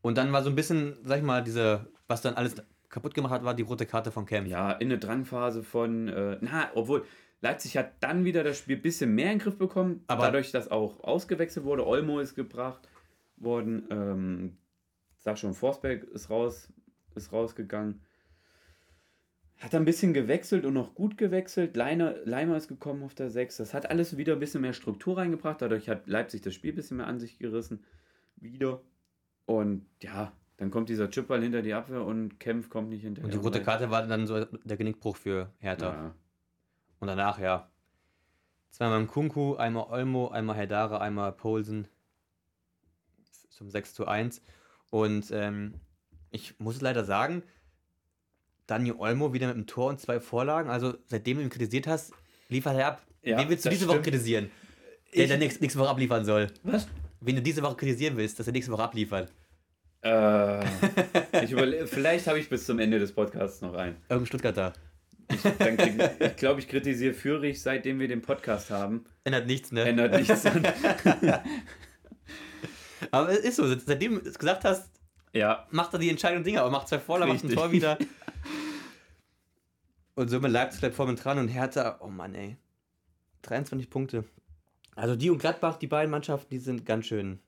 Und dann war so ein bisschen, sag ich mal, diese, was dann alles kaputt gemacht hat, war die rote Karte von Camp. Ja, in der Drangphase von, äh, na, obwohl Leipzig hat dann wieder das Spiel ein bisschen mehr in den Griff bekommen, aber dadurch, dass auch ausgewechselt wurde. Olmo ist gebracht worden. Ähm, sag schon, Forsberg ist raus, ist rausgegangen. Hat ein bisschen gewechselt und noch gut gewechselt. Leiner, Leimer ist gekommen auf der 6. Das hat alles wieder ein bisschen mehr Struktur reingebracht. Dadurch hat Leipzig das Spiel ein bisschen mehr an sich gerissen. Wieder. Und ja, dann kommt dieser Chipball hinter die Abwehr und Kempf kommt nicht hinterher. Und die rote Karte war dann so der Genickbruch für Hertha. Ja. Und danach, ja. Zweimal Kunku, einmal Olmo, einmal Herdare, einmal Poulsen. zum 6 zu 1. Und ähm, ich muss leider sagen, Dani Olmo wieder mit einem Tor und zwei Vorlagen. Also seitdem du ihn kritisiert hast, liefert er ab. Ja, Wen willst du diese stimmt. Woche kritisieren? Der, der nächste, nächste Woche abliefern soll. Was? Wen du diese Woche kritisieren willst, dass er nächste Woche abliefert. Äh, ich vielleicht habe ich bis zum Ende des Podcasts noch einen. Irgendein Stuttgarter. Ich, ich glaube, ich kritisiere Führig, seitdem wir den Podcast haben. Ändert nichts, ne? Ändert nichts. aber es ist so, seitdem du es gesagt hast, ja. macht er die entscheidenden Dinge, aber macht zwei Vorlagen, macht ein Tor wieder. Und somit Leipzig bleibt vorne dran und Hertha, oh Mann, ey. 23 Punkte. Also die und Gladbach, die beiden Mannschaften, die sind ganz schön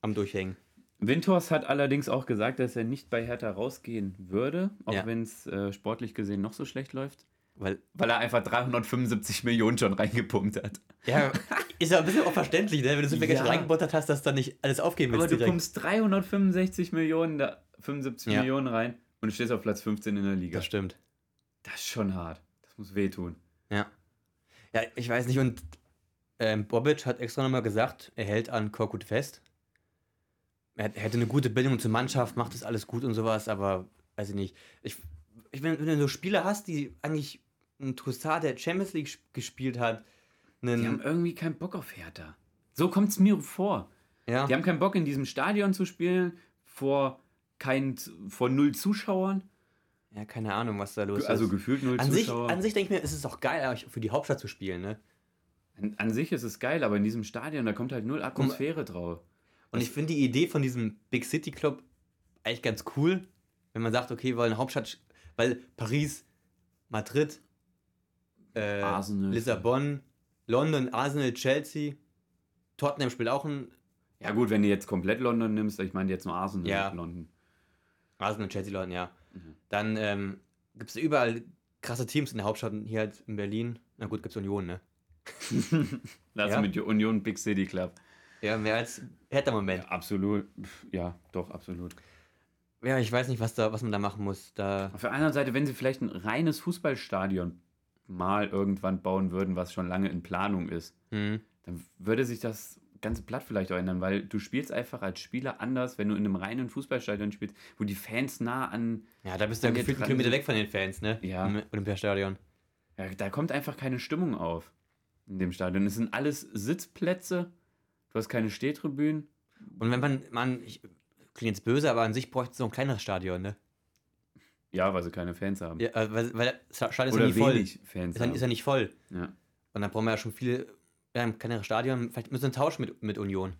am Durchhängen. Windhorst hat allerdings auch gesagt, dass er nicht bei Hertha rausgehen würde, auch ja. wenn es äh, sportlich gesehen noch so schlecht läuft. Weil, weil er einfach 375 Millionen schon reingepumpt hat. Ja, ist ja ein bisschen auch verständlich, ne? wenn du so viel ja. Geld reingebuttert hast, dass du dann nicht alles aufgeben willst. Aber du direkt. pumpst 365 Millionen, da, 75 ja. Millionen rein und du stehst auf Platz 15 in der Liga. Das stimmt. Das ist schon hart. Das muss wehtun. Ja. Ja, ich weiß nicht. Und ähm, Bobic hat extra nochmal gesagt, er hält an Korkut fest er hätte eine gute Bindung zur Mannschaft, macht das alles gut und sowas, aber weiß ich nicht. Ich, ich wenn, wenn du so Spieler hast, die eigentlich ein Trussard der Champions League gespielt hat, die haben irgendwie keinen Bock auf Hertha. So kommt es mir vor. Ja. Die haben keinen Bock in diesem Stadion zu spielen, vor, kein, vor null Zuschauern. Ja, keine Ahnung, was da los also ist. Also gefühlt null an Zuschauer. Sich, an sich denke ich mir, ist es auch geil, für die Hauptstadt zu spielen, ne? An, an, sich ist es geil, aber in diesem Stadion, da kommt halt null Atmosphäre drauf. Und ich finde die Idee von diesem Big City Club eigentlich ganz cool, wenn man sagt, okay, wir wollen Hauptstadt, weil Paris, Madrid, äh, Lissabon, London, Arsenal, Chelsea, Tottenham spielt auch ein. Ja, gut, wenn du jetzt komplett London nimmst, ich meine jetzt nur Arsenal ja. London. Arsenal, Chelsea, London, ja. Mhm. Dann ähm, gibt es überall krasse Teams in der Hauptstadt, hier halt in Berlin. Na gut, gibt es Union, ne? Lass ja. mit Union Big City Club. Ja, mehr als hätte Moment. Ja, absolut. Ja, doch, absolut. Ja, ich weiß nicht, was, da, was man da machen muss. Da Auf der anderen Seite, wenn sie vielleicht ein reines Fußballstadion mal irgendwann bauen würden, was schon lange in Planung ist, mhm. dann würde sich das ganze Blatt vielleicht auch ändern, weil du spielst einfach als Spieler anders, wenn du in einem reinen Fußballstadion spielst, wo die Fans nah an. Ja, da bist du ja gefühlt einen Kilometer weg von den Fans, ne? Ja. Im Olympiastadion. Ja, da kommt einfach keine Stimmung auf in dem Stadion. Es sind alles Sitzplätze Du hast keine Stehtribünen. Und wenn man, man ich, klingt jetzt böse, aber an sich bräuchte es so ein kleineres Stadion, ne? Ja, weil sie keine Fans haben. Ja, äh, weil, weil das Stadion Oder ist ja nicht voll. Fans ist, ja, ist ja nicht voll. Ja. Und dann brauchen wir ja schon viele, ja, ein kleineres Stadion. Vielleicht müssen wir einen Tausch mit, mit Union.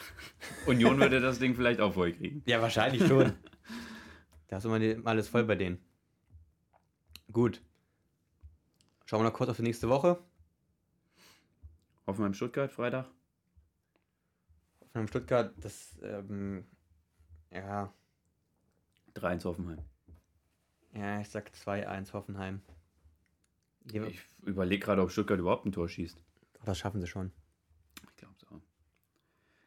Union würde das Ding vielleicht auch voll kriegen. Ja, wahrscheinlich schon. da ist immer alles voll bei denen. Gut. Schauen wir noch kurz auf die nächste Woche. Hoffenheim Stuttgart, Freitag Stuttgart, das, ähm, ja. 3-1 Hoffenheim. Ja, ich sag 2-1 Hoffenheim. Die ich überlege gerade, ob Stuttgart überhaupt ein Tor schießt. Das schaffen sie schon. Ich glaube es auch.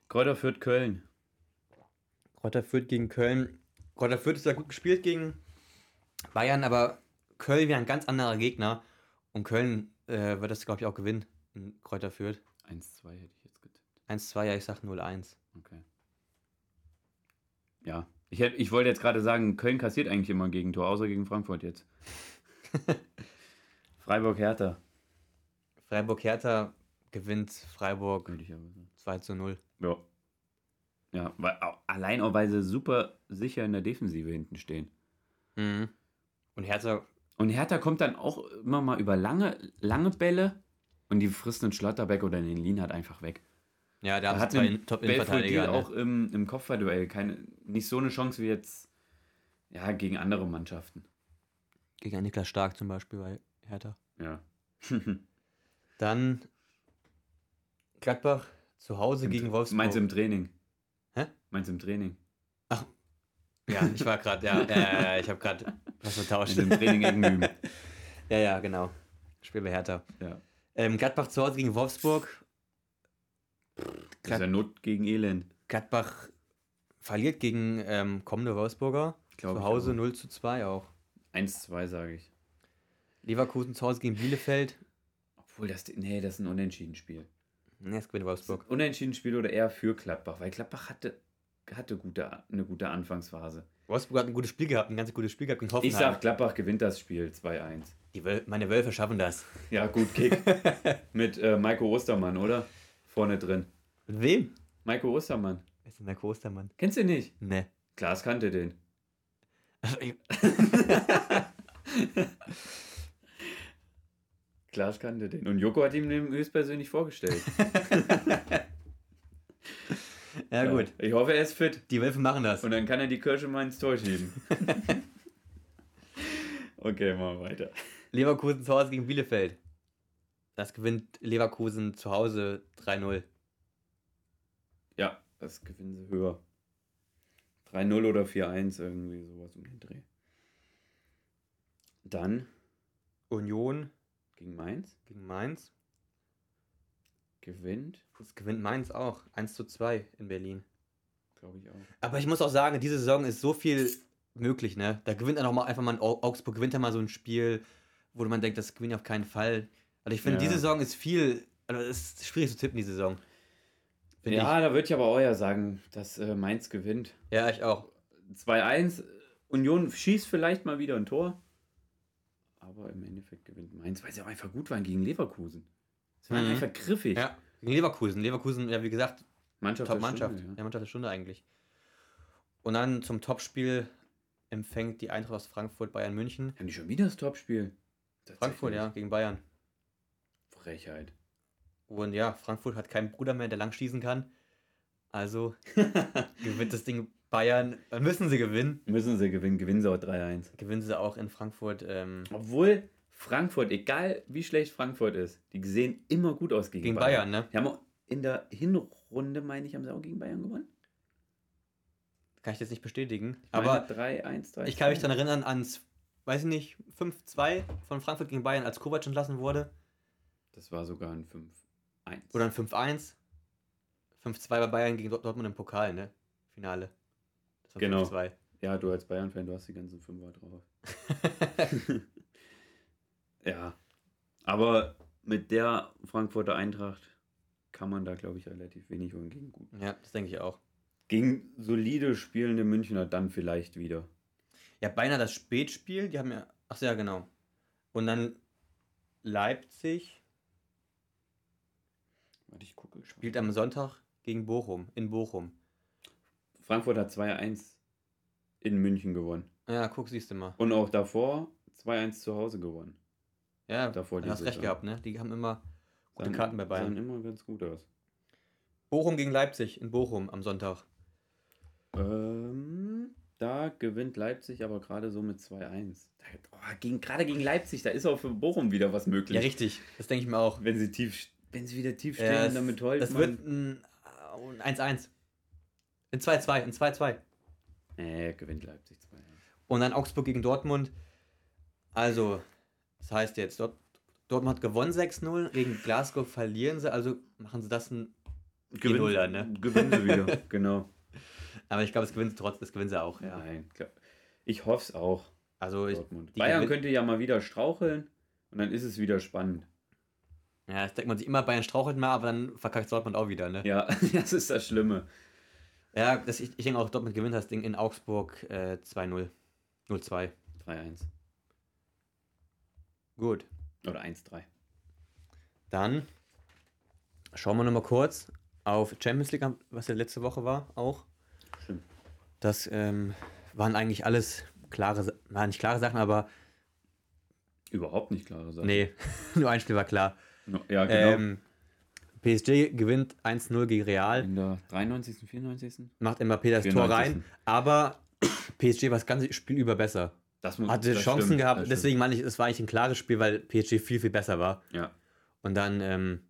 Kräuter führt Köln. Kräuter führt gegen Köln. Kräuter führt ist ja gut gespielt gegen Bayern, aber Köln wäre ein ganz anderer Gegner. Und Köln äh, wird das, glaube ich, auch gewinnen. Kräuter führt. 1-2 hätte ich. 1-2, ja, ich sag 0-1. Okay. Ja, ich, hätt, ich wollte jetzt gerade sagen, Köln kassiert eigentlich immer ein Gegentor, außer gegen Frankfurt jetzt. Freiburg-Hertha. Freiburg-Hertha gewinnt Freiburg 2 zu 0. Ja. Ja, weil, allein auch weil sie super sicher in der Defensive hinten stehen. Mhm. Und Hertha. Und Hertha kommt dann auch immer mal über lange, lange Bälle und die frisst einen Schlotterbeck oder den Lin hat einfach weg. Ja, der hat zwei Top-Innenverteidiger. Ne? auch im, im Kopfballduell keine, nicht so eine Chance wie jetzt ja, gegen andere Mannschaften. Gegen Niklas Stark zum Beispiel bei Hertha. Ja. Dann Gladbach zu Hause Im, gegen Wolfsburg. Meinst du im Training? Hä? Meinst du im Training? Ach, ja, ich war gerade, ja, ja, ich habe gerade was vertauscht. Im Training irgendwie. ja, ja, genau. Spiel bei Hertha. Ja. Ähm, Gladbach zu Hause gegen Wolfsburg. Das ist ja Not gegen Elend. Gladbach verliert gegen ähm, kommende Wolfsburger. Glaub zu Hause 0 zu 2 auch. 1-2 sage ich. Leverkusen zu Hause gegen Bielefeld. Obwohl das, nee, das ist ein Unentschieden-Spiel. Ne, es gewinnt Wolfsburg. Unentschieden Spiel oder eher für Gladbach, weil Gladbach hatte, hatte gute, eine gute Anfangsphase. Wolfsburg hat ein gutes Spiel gehabt, ein ganz gutes Spiel gehabt. Ich sag, Gladbach gewinnt das Spiel 2-1. Die Wöl meine Wölfe schaffen das. Ja, gut, Kick. Mit äh, Maiko Ostermann, oder? Vorne drin. Mit wem? Maiko Ostermann. Wer ist denn Maiko Ostermann? Kennst du nicht? Ne. Klaas kannte den. Klaas kannte den. Und Joko hat ihm den höchstpersönlich vorgestellt. ja, gut. Ich hoffe, er ist fit. Die Wölfe machen das. Und dann kann er die Kirsche mal ins Tor schieben. okay, wir weiter. Leverkusen zu Hause gegen Bielefeld. Das gewinnt Leverkusen zu Hause 3-0. Ja, das gewinnen sie höher. 3-0 oder 4-1, irgendwie sowas um den Dreh. Dann Union gegen Mainz. gegen Mainz. Gewinnt, Das gewinnt Mainz auch. 1 zu 2 in Berlin. glaube ich auch. Aber ich muss auch sagen, diese Saison ist so viel möglich, ne? Da gewinnt dann auch mal einfach mal Au- Augsburg, gewinnt ja mal so ein Spiel, wo man denkt, das gewinnt auf keinen Fall. Also ich finde, Ja. diese Saison ist viel, also es ist schwierig zu tippen, diese Saison. Finde Ja, da würde ich aber auch ja sagen, dass äh, Mainz gewinnt. ich. Ja, ich auch. 2-1. Union schießt vielleicht mal wieder ein Tor. Aber im Endeffekt gewinnt Mainz, weil sie auch einfach gut waren gegen Leverkusen. Sie waren Mhm. einfach griffig. Ja, gegen Leverkusen. Leverkusen, ja, wie gesagt, Mannschaft der Top-Mannschaft. Stunde, Ja. Mannschaft der Stunde eigentlich. Und dann zum Topspiel empfängt die Eintracht aus Frankfurt Bayern München. Haben die schon wieder das Topspiel? Frankfurt, ja, gegen Bayern. Frechheit. Und ja, Frankfurt hat keinen Bruder mehr, der lang schießen kann. Also gewinnt das Ding Bayern. Dann müssen sie gewinnen. Müssen sie gewinnen, gewinnen sie auch 3-1. Gewinnen sie auch in Frankfurt. Ähm, Obwohl Frankfurt, egal wie schlecht Frankfurt ist, die sehen immer gut aus gegen, gegen Bayern, ne? Die haben auch in der Hinrunde, meine ich, haben sie auch gegen Bayern gewonnen. Kann ich jetzt nicht bestätigen. Ich Aber meine, 3-1, 3 ich kann mich daran erinnern ans, weiß ich nicht, 5-2 von Frankfurt gegen Bayern, als Kovac entlassen wurde. Das war sogar ein 5-1. Oder ein 5-1. 5-2 bei Bayern gegen Dort- Dortmund im Pokal, ne? Finale. Das war Genau. 5-2. Ja, du als Bayern-Fan, du hast die ganzen Fünfer drauf. ja. Aber mit der Frankfurter Eintracht kann man da, glaube ich, relativ wenig holen gegen gut. ja, das denke ich auch. Gegen solide spielende Münchner dann vielleicht wieder. Ja, beinahe das Spätspiel, die haben ja. Ach ja, genau. Und dann Leipzig ich gucke. spielt am Sonntag gegen Bochum, in Bochum. Frankfurt hat 2-1 in München gewonnen. Ja, guck, siehst du mal. Und auch davor 2-1 zu Hause gewonnen. Ja, Davor du hast recht Saison. gehabt, ne? Die haben immer gute Sahen- Karten bei Bayern. Sahen immer ganz gut aus. Bochum gegen Leipzig in Bochum am Sonntag. Ähm, da gewinnt Leipzig aber gerade so mit 2-1. Da- Oh, gegen, gerade gegen Leipzig, da ist auch für Bochum wieder was möglich. Ja, richtig. Das denke ich mir auch. Wenn sie tief, wenn sie wieder tief Ja, stehen, das, damit Holtmann. das wird ein äh, ein 1-1. In 2-2, in 2-2. Äh, gewinnt Leipzig 2-1. Und dann Augsburg gegen Dortmund. Also, das heißt jetzt, Dort, Dortmund hat gewonnen 6-0, gegen Glasgow verlieren sie, also machen sie das ein. Gewinnt- 4-0 dann, ne? Gewinnen sie wieder, genau. Aber ich glaube, es gewinnen sie trotzdem, das gewinnen sie auch, ja. Nein, klar. ich hoffe es auch. Also, ich, Bayern gewinn- könnte ja mal wieder straucheln und dann ist es wieder spannend. Ja, das denkt man sich immer, Bayern strauchelt mal, aber dann verkackt Dortmund auch wieder, ne? Ja, das ist das Schlimme. Ja, das, ich, ich denke auch, Dortmund gewinnt das Ding in Augsburg äh, 2-0. 0-2. 3-1 Gut. oder 1-3. Dann schauen wir nochmal kurz auf Champions League, was ja letzte Woche war, auch. Stimmt. Das ähm, waren eigentlich alles klare, waren nicht klare Sachen, aber Überhaupt nicht klare Sache. nee, nur ein Spiel war klar. Ja, genau. Ähm, PSG gewinnt 1-0 gegen Real, In der 93., 94. macht Mbappé das Tor 94.. rein, aber PSG war das ganze Spiel über besser. Das muss, Hatte das Chancen stimmt, gehabt, das deswegen meine ich, es war eigentlich ein klares Spiel, weil PSG viel, viel besser war. Ja. Und dann, ähm,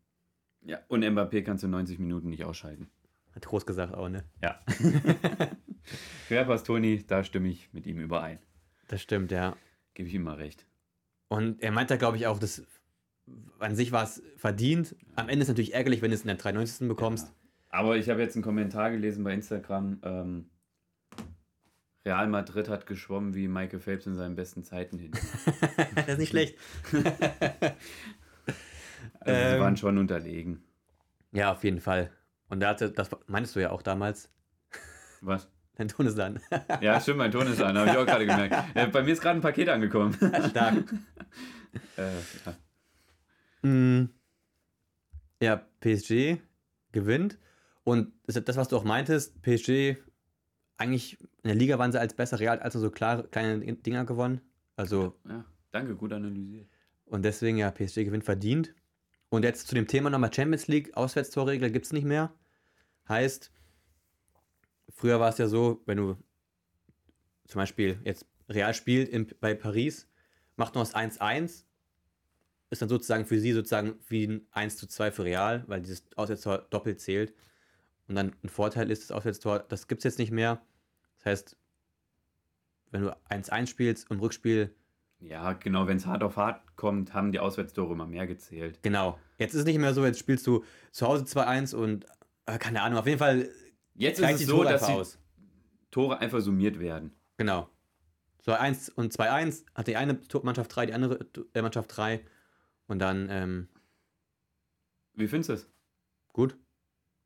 ja. Und Mbappé kannst du 90 Minuten nicht ausschalten. hat groß gesagt auch, ne? Ja. Querpass Toni, da stimme ich mit ihm überein. Das stimmt, ja. Gebe ich ihm mal recht. Und er meinte, glaube ich, auch, dass an sich war es verdient. Am Ende ist es natürlich ärgerlich, wenn du es in der 93. bekommst. Ja. Aber ich habe jetzt einen Kommentar gelesen bei Instagram. Ähm, Real Madrid hat geschwommen wie Michael Phelps in seinen besten Zeiten hin. das ist nicht schlecht. Also sie Ähm. waren schon unterlegen. Ja, auf jeden Fall. Und da hatte, das meinst du ja auch damals. Was? Dein Ton ist an. ja, stimmt, mein Ton ist an, habe ich auch gerade gemerkt. Äh, bei mir ist gerade ein Paket angekommen. Stark. äh, ja. Mm. ja, PSG gewinnt. Und das, was du auch meintest, PSG, eigentlich in der Liga waren sie als besser Real, also so klar, kleine Dinger gewonnen. Also. Ja, danke, gut analysiert. Und deswegen, ja, PSG gewinnt verdient. Und jetzt zu dem Thema nochmal Champions League, Auswärtstorregel gibt es nicht mehr. Heißt, früher war es ja so, wenn du zum Beispiel jetzt Real spielt in, bei Paris, macht noch das 1-1, ist dann sozusagen für sie sozusagen wie ein 1 zu 2 für Real, weil dieses Auswärtstor doppelt zählt. Und dann ein Vorteil ist das Auswärtstor, das gibt es jetzt nicht mehr. Das heißt, wenn du 1-1 spielst im Rückspiel. Ja, genau, wenn es hart auf hart kommt, haben die Auswärtstore immer mehr gezählt. Genau. Jetzt ist es nicht mehr so, jetzt spielst du zu Hause 2-1 und äh, keine Ahnung, auf jeden Fall. Jetzt ist es so, dass die aus. Tore einfach summiert werden. Genau. So 1 und 2-1 hat die eine Mannschaft 3, die andere äh, Mannschaft 3. Und dann. Ähm, Wie findest du es? Gut.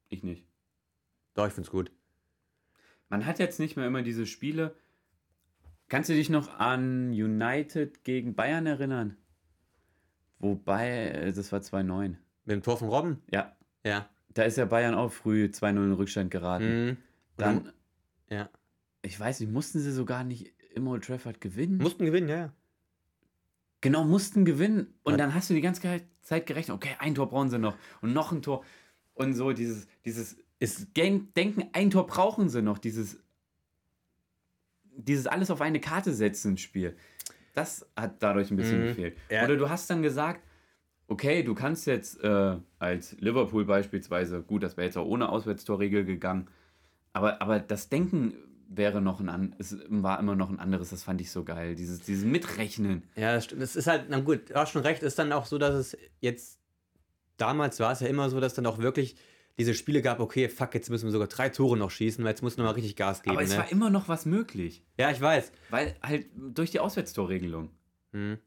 Ich nicht. Doch, ich find's gut. Man hat jetzt nicht mehr immer diese Spiele. Kannst du dich noch an United gegen Bayern erinnern? Wobei, äh, das war 2-9. Mit dem Tor von Robben? Ja. Ja. Da ist ja Bayern auch früh 2-0 in Rückstand geraten. Mhm. Dann, ja. Ich weiß nicht, mussten sie sogar nicht im Old Trafford gewinnen? Mussten gewinnen, ja, ja. Genau, mussten gewinnen. Und Was? dann hast du die ganze Zeit gerechnet, okay, ein Tor brauchen sie noch und noch ein Tor. Und so dieses, dieses ist Denken, ein Tor brauchen sie noch, dieses, dieses alles auf eine Karte setzen Spiel. Das hat dadurch ein bisschen mhm. gefehlt. Ja. Oder du hast dann gesagt, okay, du kannst jetzt äh, als Liverpool beispielsweise, gut, das wäre jetzt auch ohne Auswärtstorregel gegangen, aber, aber das Denken wäre noch ein es war immer noch ein anderes, das fand ich so geil, dieses, dieses Mitrechnen. Ja, das stimmt. Das ist halt, na gut, du hast schon recht, ist dann auch so, dass es jetzt, damals war es ja immer so, dass dann auch wirklich diese Spiele gab, okay, fuck, jetzt müssen wir sogar drei Tore noch schießen, weil jetzt muss noch mal richtig Gas geben. Aber es ne? war immer noch was möglich. Ja, ich weiß. Weil halt durch die Auswärtstorregelung. Hm.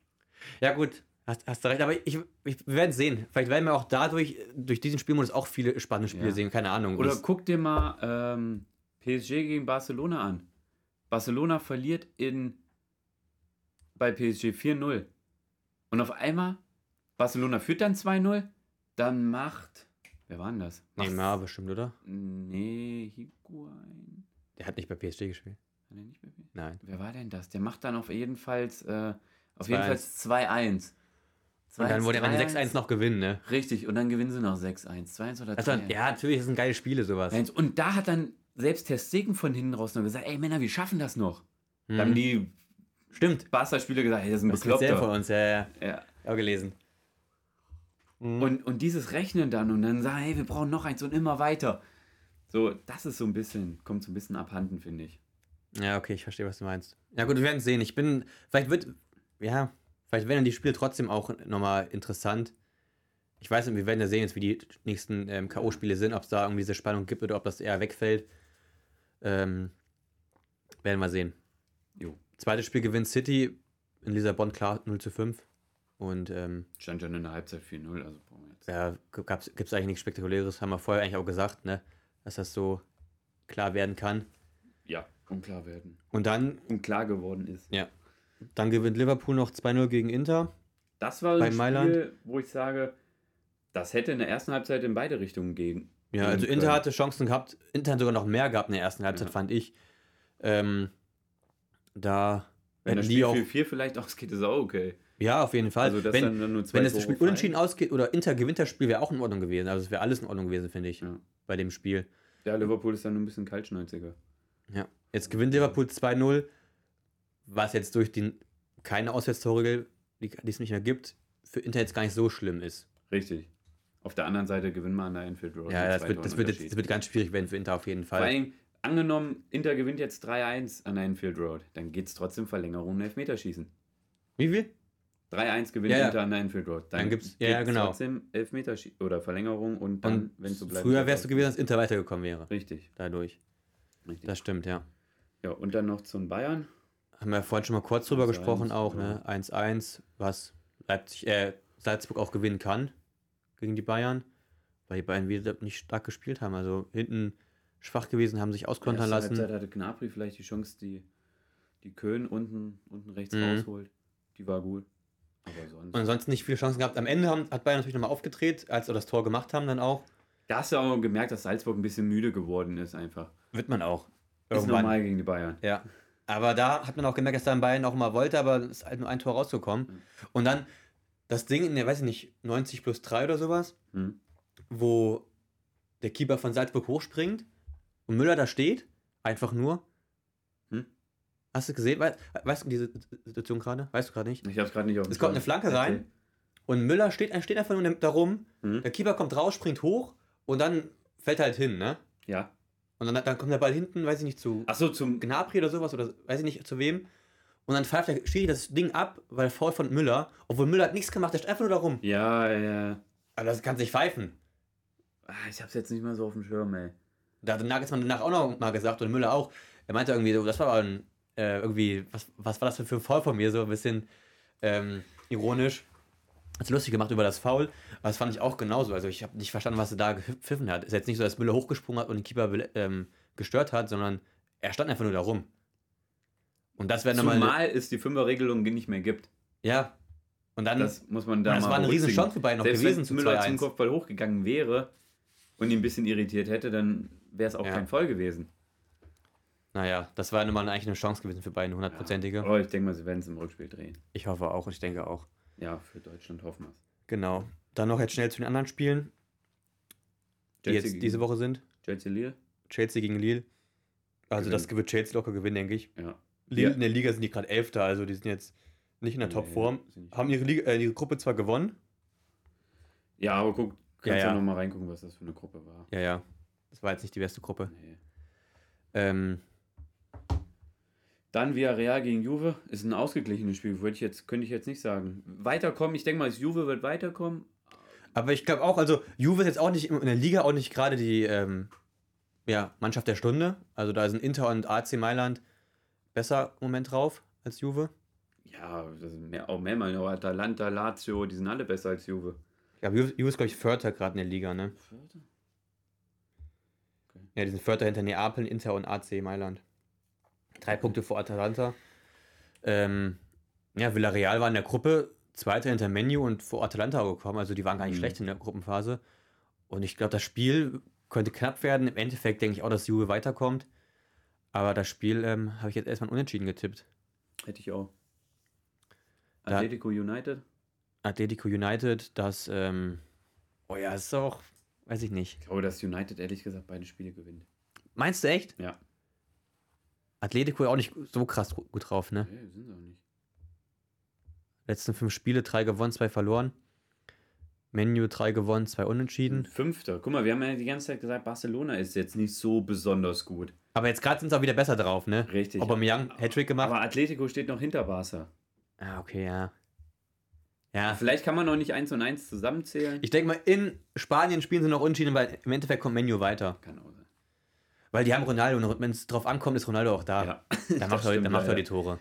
Ja, gut, hast, hast du recht. Aber ich, ich, wir werden sehen. Vielleicht werden wir auch dadurch, durch diesen Spielmodus auch viele spannende Spiele ja. sehen, keine Ahnung. Oder guck dir mal ähm, PSG gegen Barcelona an. Barcelona verliert in bei PSG 4-0. Und auf einmal, Barcelona führt dann 2-0, dann macht Wer war denn das? Neymar bestimmt, oder? Nee, Higuain. Der hat nicht bei PSG gespielt. Hat er nicht bei PSG? Nein. Wer war denn das? Der macht dann auf jeden Fall äh, auf jeden Fall 2-1. Und dann wollte er dann 6-1 noch gewinnen, ne? Richtig, und dann gewinnen sie noch 6-1. 2-1 oder 3 also, Ja, natürlich, das sind geile Spiele, sowas. Und da hat dann selbst Testegen von hinten raus noch gesagt, ey Männer, wir schaffen das noch. Mhm. Da haben die Stimmt. Barca-Spieler gesagt, hey, das ist ein Bekloppter. Das von uns, ja, ja. ja. Auch gelesen. Mhm. Und, und dieses Rechnen dann und dann sagen, hey, wir brauchen noch eins und immer weiter. So, das ist so ein bisschen, kommt so ein bisschen abhanden, finde ich. Ja, okay, ich verstehe, was du meinst. Ja, gut, wir werden sehen. Ich bin, vielleicht wird, ja, vielleicht werden die Spiele trotzdem auch nochmal interessant. Ich weiß nicht, wir werden ja sehen, jetzt, wie die nächsten ähm, K.O.-Spiele sind, ob es da irgendwie diese Spannung gibt oder ob das eher wegfällt. Ähm, werden wir sehen. Jo. Zweites Spiel gewinnt City in Lissabon klar 0 zu 5. Und, ähm, Stand schon in der Halbzeit 4-0, also Ja, gibt es eigentlich nichts Spektakuläres, haben wir vorher eigentlich auch gesagt, ne? Dass das so klar werden kann. Ja, unklar werden. Und dann. Unklar geworden ist. Ja. Dann gewinnt Liverpool noch 2-0 gegen Inter. Das war ein Spiel, Mailand. wo ich sage, das hätte in der ersten Halbzeit in beide Richtungen gehen. Ja, also Inter können. hatte Chancen gehabt. Inter hat sogar noch mehr gehabt in der ersten Halbzeit, ja. fand ich. Ähm, da wenn das Spiel 4-4 vielleicht ausgeht, ist auch okay. Ja, auf jeden Fall. Also, wenn, dann nur zwei wenn das Spiel fallen. unentschieden ausgeht oder Inter gewinnt das Spiel, wäre auch in Ordnung gewesen. Also es wäre alles in Ordnung gewesen, finde ich, ja. bei dem Spiel. Ja, Liverpool ist dann nur ein bisschen kaltschnäuziger. Ja, jetzt gewinnt Liverpool 2-0, was jetzt durch die keine Auswärtstore, die, die es nicht mehr gibt, für Inter jetzt gar nicht so schlimm ist. Richtig. Auf der anderen Seite gewinnen wir an der Enfield Road. Ja, das wird, das, wird jetzt, das wird ganz schwierig werden für Inter auf jeden Fall. Vor allem, angenommen, Inter gewinnt jetzt 3-1 an der Enfield Road, dann geht es trotzdem Verlängerung und Elfmeterschießen. Wie viel? 3-1 gewinnt ja, ja. Inter an der Enfield Road. Dann, dann gibt es ja, genau. trotzdem Elfmeter oder Verlängerung und dann, wenn es so bleibt. Früher wärst du gewesen, dass Inter weitergekommen wäre. Richtig. Dadurch. Richtig. Das stimmt, ja. Ja, und dann noch zum Bayern. Haben wir vorhin schon mal kurz drüber gesprochen, auch, ne? 1-1, was Leipzig, äh, Salzburg auch gewinnen kann gegen die Bayern. weil die beiden wieder nicht stark gespielt haben. Also hinten schwach gewesen, haben sich auskontern lassen. Halbzeit hatte Gnabry vielleicht die Chance, die, die Köln unten, unten rechts mhm. rausholt. Die war gut. Aber sonst. Und ansonsten nicht viele Chancen gehabt. Am Ende haben, hat Bayern natürlich nochmal aufgedreht, als sie das Tor gemacht haben, dann auch. Da hast du auch gemerkt, dass Salzburg ein bisschen müde geworden ist, einfach. Wird man auch. Irgendwann. Ist normal gegen die Bayern. Ja. Aber da hat man auch gemerkt, dass da in Bayern auch mal wollte, aber es ist halt nur ein Tor rauszukommen. Mhm. Und dann das Ding in der, weiß ich nicht, 90 plus 3 oder sowas, mhm. wo der Keeper von Salzburg hochspringt und Müller da steht, einfach nur. Hm? Hast du gesehen? Weißt, weißt du diese Situation gerade? Weißt du gerade nicht? Ich hab's gerade nicht auf Es kommt eine Flanke rein okay. und Müller steht, steht einfach nur da rum. Hm? Der Keeper kommt raus, springt hoch und dann fällt er halt hin, ne? Ja. Und dann, dann kommt der Ball hinten, weiß ich nicht, zu Ach so, zum Gnabry oder sowas oder weiß ich nicht zu wem. Und dann pfeift der Schiri das Ding ab, weil Foul von Müller, obwohl Müller hat nichts gemacht, der steht einfach nur da rum. Ja, ja. Aber das kann sich pfeifen. Ah, ich hab's jetzt nicht mehr so auf dem Schirm, ey. Da hat Nagelsmann danach auch noch mal gesagt und Müller auch. Er meinte irgendwie so, das war ein, äh, irgendwie, was, was war das für ein Foul von mir? So ein bisschen ähm, ironisch. Hat sich lustig gemacht über das Foul, aber das fand ich auch genauso. Also ich habe nicht verstanden, was er da gepfiffen hat. Es ist jetzt nicht so, dass Müller hochgesprungen hat und den Keeper ähm, gestört hat, sondern er stand einfach nur da rum. Und das wäre nochmal. Zumal es die Fünferregelung nicht mehr gibt. Ja. Und dann. Das muss man da Das war eine riesen Chance für beide noch Selbst gewesen. Wenn Müller zum Kopfball hochgegangen wäre und ihn ein bisschen irritiert hätte, dann wäre es auch ja. kein Voll gewesen. Naja, das war nochmal eigentlich eine Chance gewesen für beide, hundertprozentige. Ja. Aber ich denke mal, sie werden es im Rückspiel drehen. Ich hoffe auch, ich denke auch. Ja, für Deutschland hoffen wir es. Genau. Dann noch jetzt schnell zu den anderen Spielen, die Chelsea jetzt diese Woche sind. Chelsea Lille. Chelsea gegen Lille. Also Gewinn. das wird Chelsea locker gewinnen, denke ich. Ja. Lille, in der Liga sind die gerade Elfter, also die sind jetzt nicht in der nee, Topform. Haben ihre, Liga, äh, ihre Gruppe zwar gewonnen. Ja, aber guck, kannst ja, ja. ja nochmal reingucken, was das für eine Gruppe war. Ja, ja. Das war jetzt nicht die beste Gruppe. Nee. Ähm, dann Villarreal gegen Juve ist ein ausgeglichenes Spiel, würde ich jetzt, könnte ich jetzt nicht sagen. Weiterkommen, ich denke mal, Juve wird weiterkommen. Aber ich glaube auch, also Juve ist jetzt auch nicht in der Liga auch nicht gerade die ähm, ja, Mannschaft der Stunde. Also da sind Inter und AC Mailand besser im Moment drauf als Juve. Ja, mehr, auch mehrmal. Atalanta, Lazio, die sind alle besser als Juve. Ja, Juve, Juve ist, glaube ich, Vierter gerade in der Liga, ne? Vierter? Okay. Ja, die sind Vierter hinter Neapel, Inter und AC Mailand. Drei Punkte vor Atalanta. Ähm, ja, Villarreal war in der Gruppe Zweiter hinter Menu und vor Atalanta gekommen. Also die waren gar nicht mhm. schlecht in der Gruppenphase. Und ich glaube, das Spiel könnte knapp werden. Im Endeffekt denke ich auch, dass Juve weiterkommt. Aber das Spiel ähm, habe ich jetzt erstmal unentschieden getippt. Hätte ich auch. Atletico da, United? Atletico United, das, ähm, oh ja, ist auch, weiß ich nicht. Ich glaube, dass United ehrlich gesagt beide Spiele gewinnt. Meinst du echt? Ja. Atletico auch nicht so krass gut drauf, ne? Nee, sind sie auch nicht. Letzten fünf Spiele, drei gewonnen, zwei verloren. Menu drei gewonnen, zwei unentschieden. Fünfter. Guck mal, wir haben ja die ganze Zeit gesagt, Barcelona ist jetzt nicht so besonders gut. Aber jetzt gerade sind sie auch wieder besser drauf, ne? Richtig. Aubameyang, Hattrick gemacht. Aber Atletico steht noch hinter Barca. Ah, okay, ja. Ja. Vielleicht kann man noch nicht eins und eins zusammenzählen. Ich denke mal, in Spanien spielen sie noch unentschieden, weil im Endeffekt kommt Menu weiter. Kann auch sein. Weil die haben Ronaldo und wenn es drauf ankommt, ist Ronaldo auch da. Ja. Da macht, er, da macht er die Tore.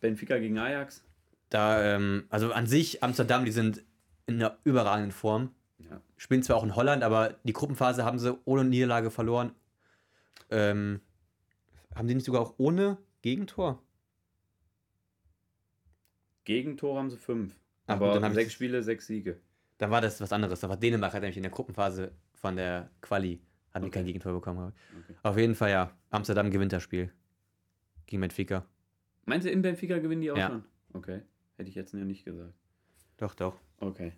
Benfica gegen Ajax. Da, ähm, also an sich, Amsterdam, die sind in einer überragenden Form. Ja. Spielen zwar auch in Holland, aber die Gruppenphase haben sie ohne Niederlage verloren. Ähm, haben die nicht sogar auch ohne Gegentor? Gegentor haben sie fünf. Aber dann haben sechs Spiele, sechs Siege. Dann war das was anderes. Da war Dänemark hat nämlich in der Gruppenphase von der Quali hat okay. kein Gegentor bekommen. Okay. Auf jeden Fall ja. Amsterdam gewinnt das Spiel. Gegen Benfica. Meinst du, in Benfica gewinnen die auch ja. schon? Okay. Hätte ich jetzt nicht gesagt. Doch, doch. Okay.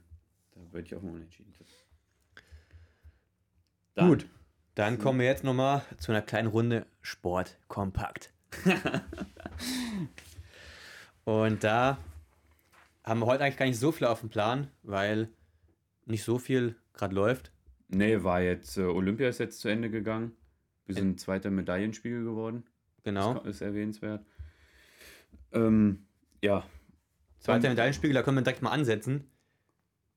Da würde ich auch mal unentschieden tippen. Gut. Dann kommen wir jetzt nochmal zu einer kleinen Runde Sport kompakt. Und da haben wir heute eigentlich gar nicht so viel auf dem Plan, weil nicht so viel gerade läuft. Nee, war jetzt, äh, Olympia ist jetzt zu Ende gegangen. Wir sind zweiter Medaillenspiegel geworden. Genau. Das ist erwähnenswert. Ähm, ja. Zweiter Medaillenspiegel, da können wir direkt mal ansetzen.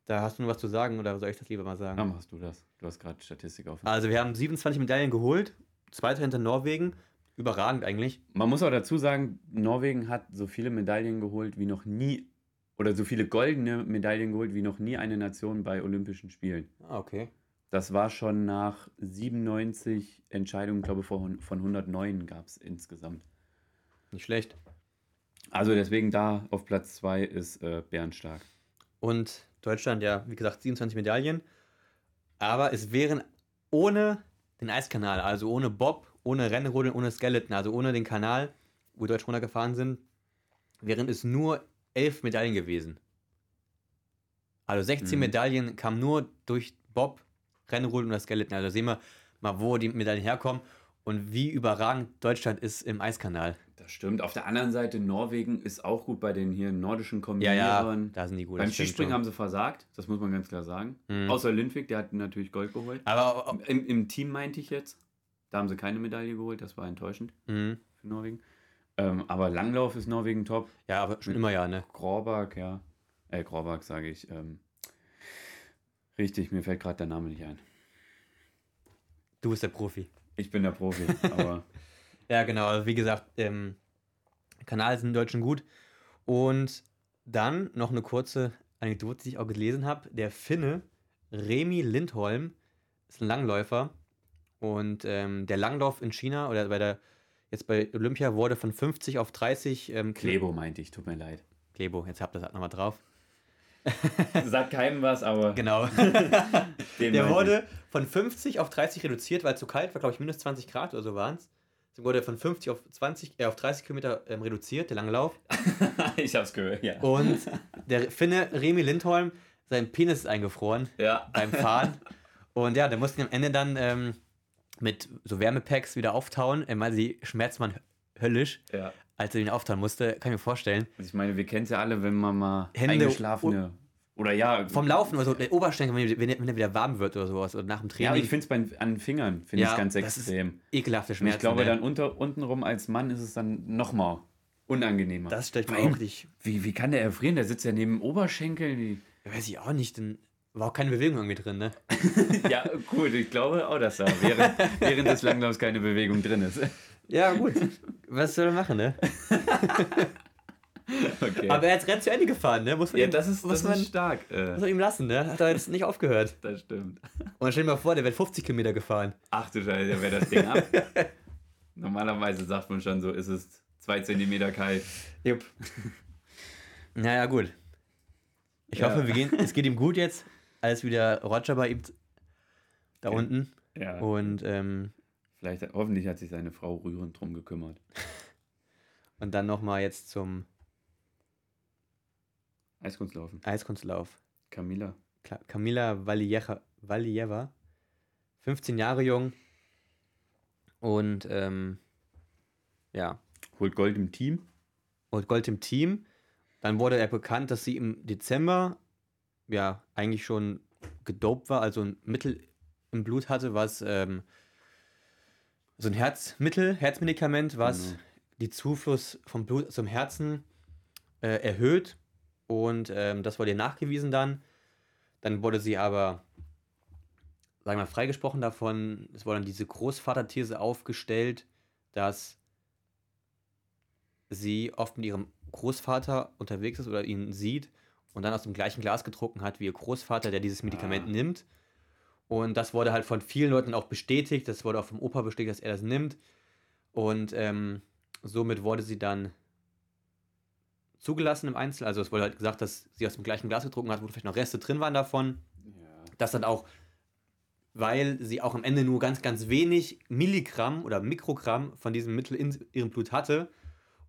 Da hast du noch was zu sagen oder soll ich das lieber mal sagen? Ja, machst du das. Du hast gerade Statistik auf. Also wir haben 27 Medaillen geholt. Zweiter hinter Norwegen. Überragend eigentlich. Man muss auch dazu sagen, Norwegen hat so viele Medaillen geholt wie noch nie oder so viele goldene Medaillen geholt wie noch nie eine Nation bei Olympischen Spielen. Ah, okay. Das war schon nach 97 Entscheidungen, glaube ich, von, von 109 gab es insgesamt. Nicht schlecht. Also deswegen da auf Platz 2 ist äh, Bärenstark. Und Deutschland, ja, wie gesagt, 27 Medaillen. Aber es wären ohne den Eiskanal, also ohne Bob, ohne Rennrodeln, ohne Skeleton, also ohne den Kanal, wo Deutsch runtergefahren sind, wären es nur elf Medaillen gewesen. Also 16 mhm. Medaillen kamen nur durch Bob, Rennrodeln und das Skeleton. Also sehen wir mal, wo die Medaillen herkommen und wie überragend Deutschland ist im Eiskanal. Das stimmt. Auf der anderen Seite, Norwegen ist auch gut bei den hier nordischen Kombinierern. Ja, ja, da sind die gut. Beim Skispringen haben sie versagt, das muss man ganz klar sagen. Mhm. Außer Lindwig, der hat natürlich Gold geholt. Aber Im, Im, Team meinte ich jetzt, da haben sie keine Medaille geholt, das war enttäuschend mhm. für Norwegen. Ähm, aber Langlauf ist Norwegen top. Ja, aber schon immer ja, ne? Grobak, ja. Äh, Grobak sage ich. Ähm, richtig, mir fällt gerade der Name nicht ein. Du bist der Profi. Ich bin der Profi, aber. ja, genau. Also wie gesagt, ähm, Kanal ist in Deutschen gut. Und dann noch eine kurze Anekdote, die ich auch gelesen habe. Der Finne Remi Lindholm ist ein Langläufer. Und ähm, der Langlauf in China oder bei der jetzt bei Olympia wurde von 50 auf 30. Ähm, Klebo meinte ich, tut mir leid. Klebo, jetzt habt ihr das nochmal drauf. Sagt keinem was, aber. Genau. der wurde von 50 auf 30 reduziert, weil es zu kalt war, glaube ich, minus 20 Grad oder so waren es. Dann wurde er von 50 auf 20, äh, auf 30 Kilometer ähm, reduziert, der Langlauf. ich hab's gehört, ja. Und der Finne Remi Lindholm, sein Penis ist eingefroren ja. beim Fahren. Und ja, der musste am Ende dann ähm, mit so Wärmepacks wieder auftauen. Er meinte, die schmerzt man höllisch. Ja als er ihn auftauen musste, kann ich mir vorstellen. Also ich meine, wir kennen es ja alle, wenn man mal Hände eingeschlafene oder ja. Vom Laufen oder so, der Oberschenkel, wenn, wenn er wieder warm wird oder sowas, oder nach dem Training. Ja, aber ich finde es an den Fingern, finde ja, ich ganz extrem. ekelhafte Schmerzen. Und ich glaube, ne? dann unter, untenrum als Mann ist es dann nochmal unangenehmer. Das stellt mir auch nicht. Wie, wie kann der erfrieren? Der sitzt ja neben dem Oberschenkel. Wie... Weiß ich auch nicht, denn war auch keine Bewegung irgendwie drin, ne? ja, gut, ich glaube auch, dass da während, während des Langlaufs keine Bewegung drin ist. Ja, gut. Was soll er machen, ne? Okay. Aber er hat Rennen zu Ende gefahren, ne? Muss man ja, ihm, das ist, muss das man, ist stark. Äh. Muss man ihm lassen, ne? Hat er jetzt nicht aufgehört. Das stimmt. Und dann stell dir mal vor, der wird 50 Kilometer gefahren. Ach du Scheiße, der wäre das Ding ab. Normalerweise sagt man schon so, ist es zwei Zentimeter kalt. Jupp. Naja, gut. Ich ja. hoffe, wir gehen, es geht ihm gut jetzt. Alles wieder Roger bei ihm da okay. unten. Ja. Und ähm, Vielleicht, hoffentlich hat sich seine Frau rührend drum gekümmert. Und dann nochmal jetzt zum Eiskunstlaufen. Eiskunstlauf. Camila. Camila Valieva. 15 Jahre jung. Und ähm, ja. Holt Gold im Team. Holt Gold im Team. Dann wurde er bekannt, dass sie im Dezember ja eigentlich schon gedopt war, also ein Mittel im Blut hatte, was ähm, so ein Herzmittel, Herzmedikament, was mhm. die Zufluss vom Blut zum Herzen äh, erhöht. Und ähm, das wurde ihr nachgewiesen dann. Dann wurde sie aber, sagen wir mal, freigesprochen davon. Es wurde dann diese Großvaterthese aufgestellt, dass sie oft mit ihrem Großvater unterwegs ist oder ihn sieht und dann aus dem gleichen Glas getrunken hat wie ihr Großvater, der dieses Medikament ah. nimmt. Und das wurde halt von vielen Leuten auch bestätigt. Das wurde auch vom Opa bestätigt, dass er das nimmt. Und ähm, somit wurde sie dann zugelassen im Einzel. Also es wurde halt gesagt, dass sie aus dem gleichen Glas getrunken hat, wo vielleicht noch Reste drin waren davon. Ja. Das dann auch, weil sie auch am Ende nur ganz, ganz wenig Milligramm oder Mikrogramm von diesem Mittel in ihrem Blut hatte.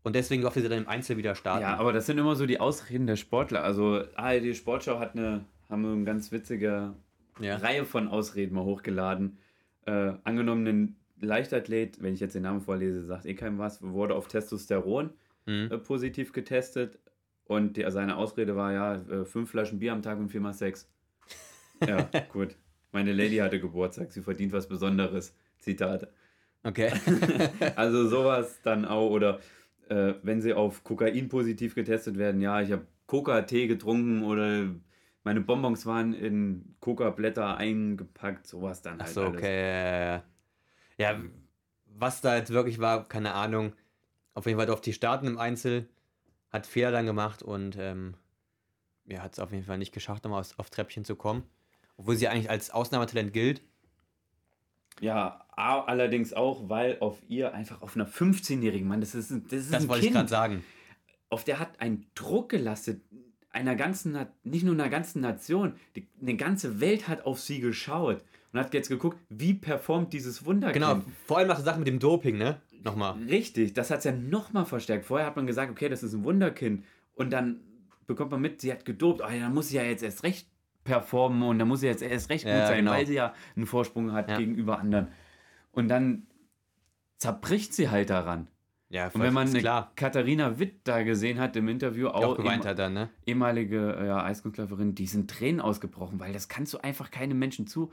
Und deswegen durfte sie dann im Einzel wieder starten. Ja, aber das sind immer so die Ausreden der Sportler. Also ARD Sportschau hat eine, haben eine ganz witzige ja. Reihe von Ausreden mal hochgeladen. Äh, angenommen, ein Leichtathlet, wenn ich jetzt den Namen vorlese, sagt eh keinem was, wurde auf Testosteron mhm. äh, positiv getestet und die, seine Ausrede war ja, äh, fünf Flaschen Bier am Tag und viermal Sex. Ja, gut. Meine Lady hatte Geburtstag, sie verdient was Besonderes. Zitat. Okay. also sowas dann auch, oder äh, wenn sie auf Kokain positiv getestet werden, ja, ich habe Coca-Tee getrunken oder meine Bonbons waren in Coca-Blätter eingepackt, sowas dann halt. Ach so, okay. Ja, was da jetzt wirklich war, keine Ahnung. Auf jeden Fall auf die Starten im Einzel, hat Fehler dann gemacht und ähm, ja, hat es auf jeden Fall nicht geschafft, nochmal auf, auf Treppchen zu kommen. Obwohl sie eigentlich als Ausnahmetalent gilt. Ja, allerdings auch, weil auf ihr einfach auf einer 15-jährigen Mann, das ist, das ist Das ein wollte kind, ich gerade sagen. auf der hat einen Druck gelastet, einer ganzen, nicht nur einer ganzen Nation, die, eine ganze Welt hat auf sie geschaut und hat jetzt geguckt, wie performt dieses Wunderkind. Genau, vor allem nach der Sache mit dem Doping, ne? Nochmal. Richtig, das hat es ja nochmal verstärkt. Vorher hat man gesagt, okay, das ist ein Wunderkind. Und dann bekommt man mit, sie hat gedopt. Oh, ja, dann muss sie ja jetzt erst recht performen und dann muss sie jetzt erst recht gut Ja, sein, genau. weil sie ja einen Vorsprung hat Ja. gegenüber anderen. Und dann zerbricht sie halt daran. Ja, Und wenn man klar. Katharina Witt da gesehen hat im Interview, auch auch geweint hat dann, ne? ehemalige ja, Eiskunstläuferin, die sind Tränen ausgebrochen, weil das kannst du einfach keinem Menschen zu.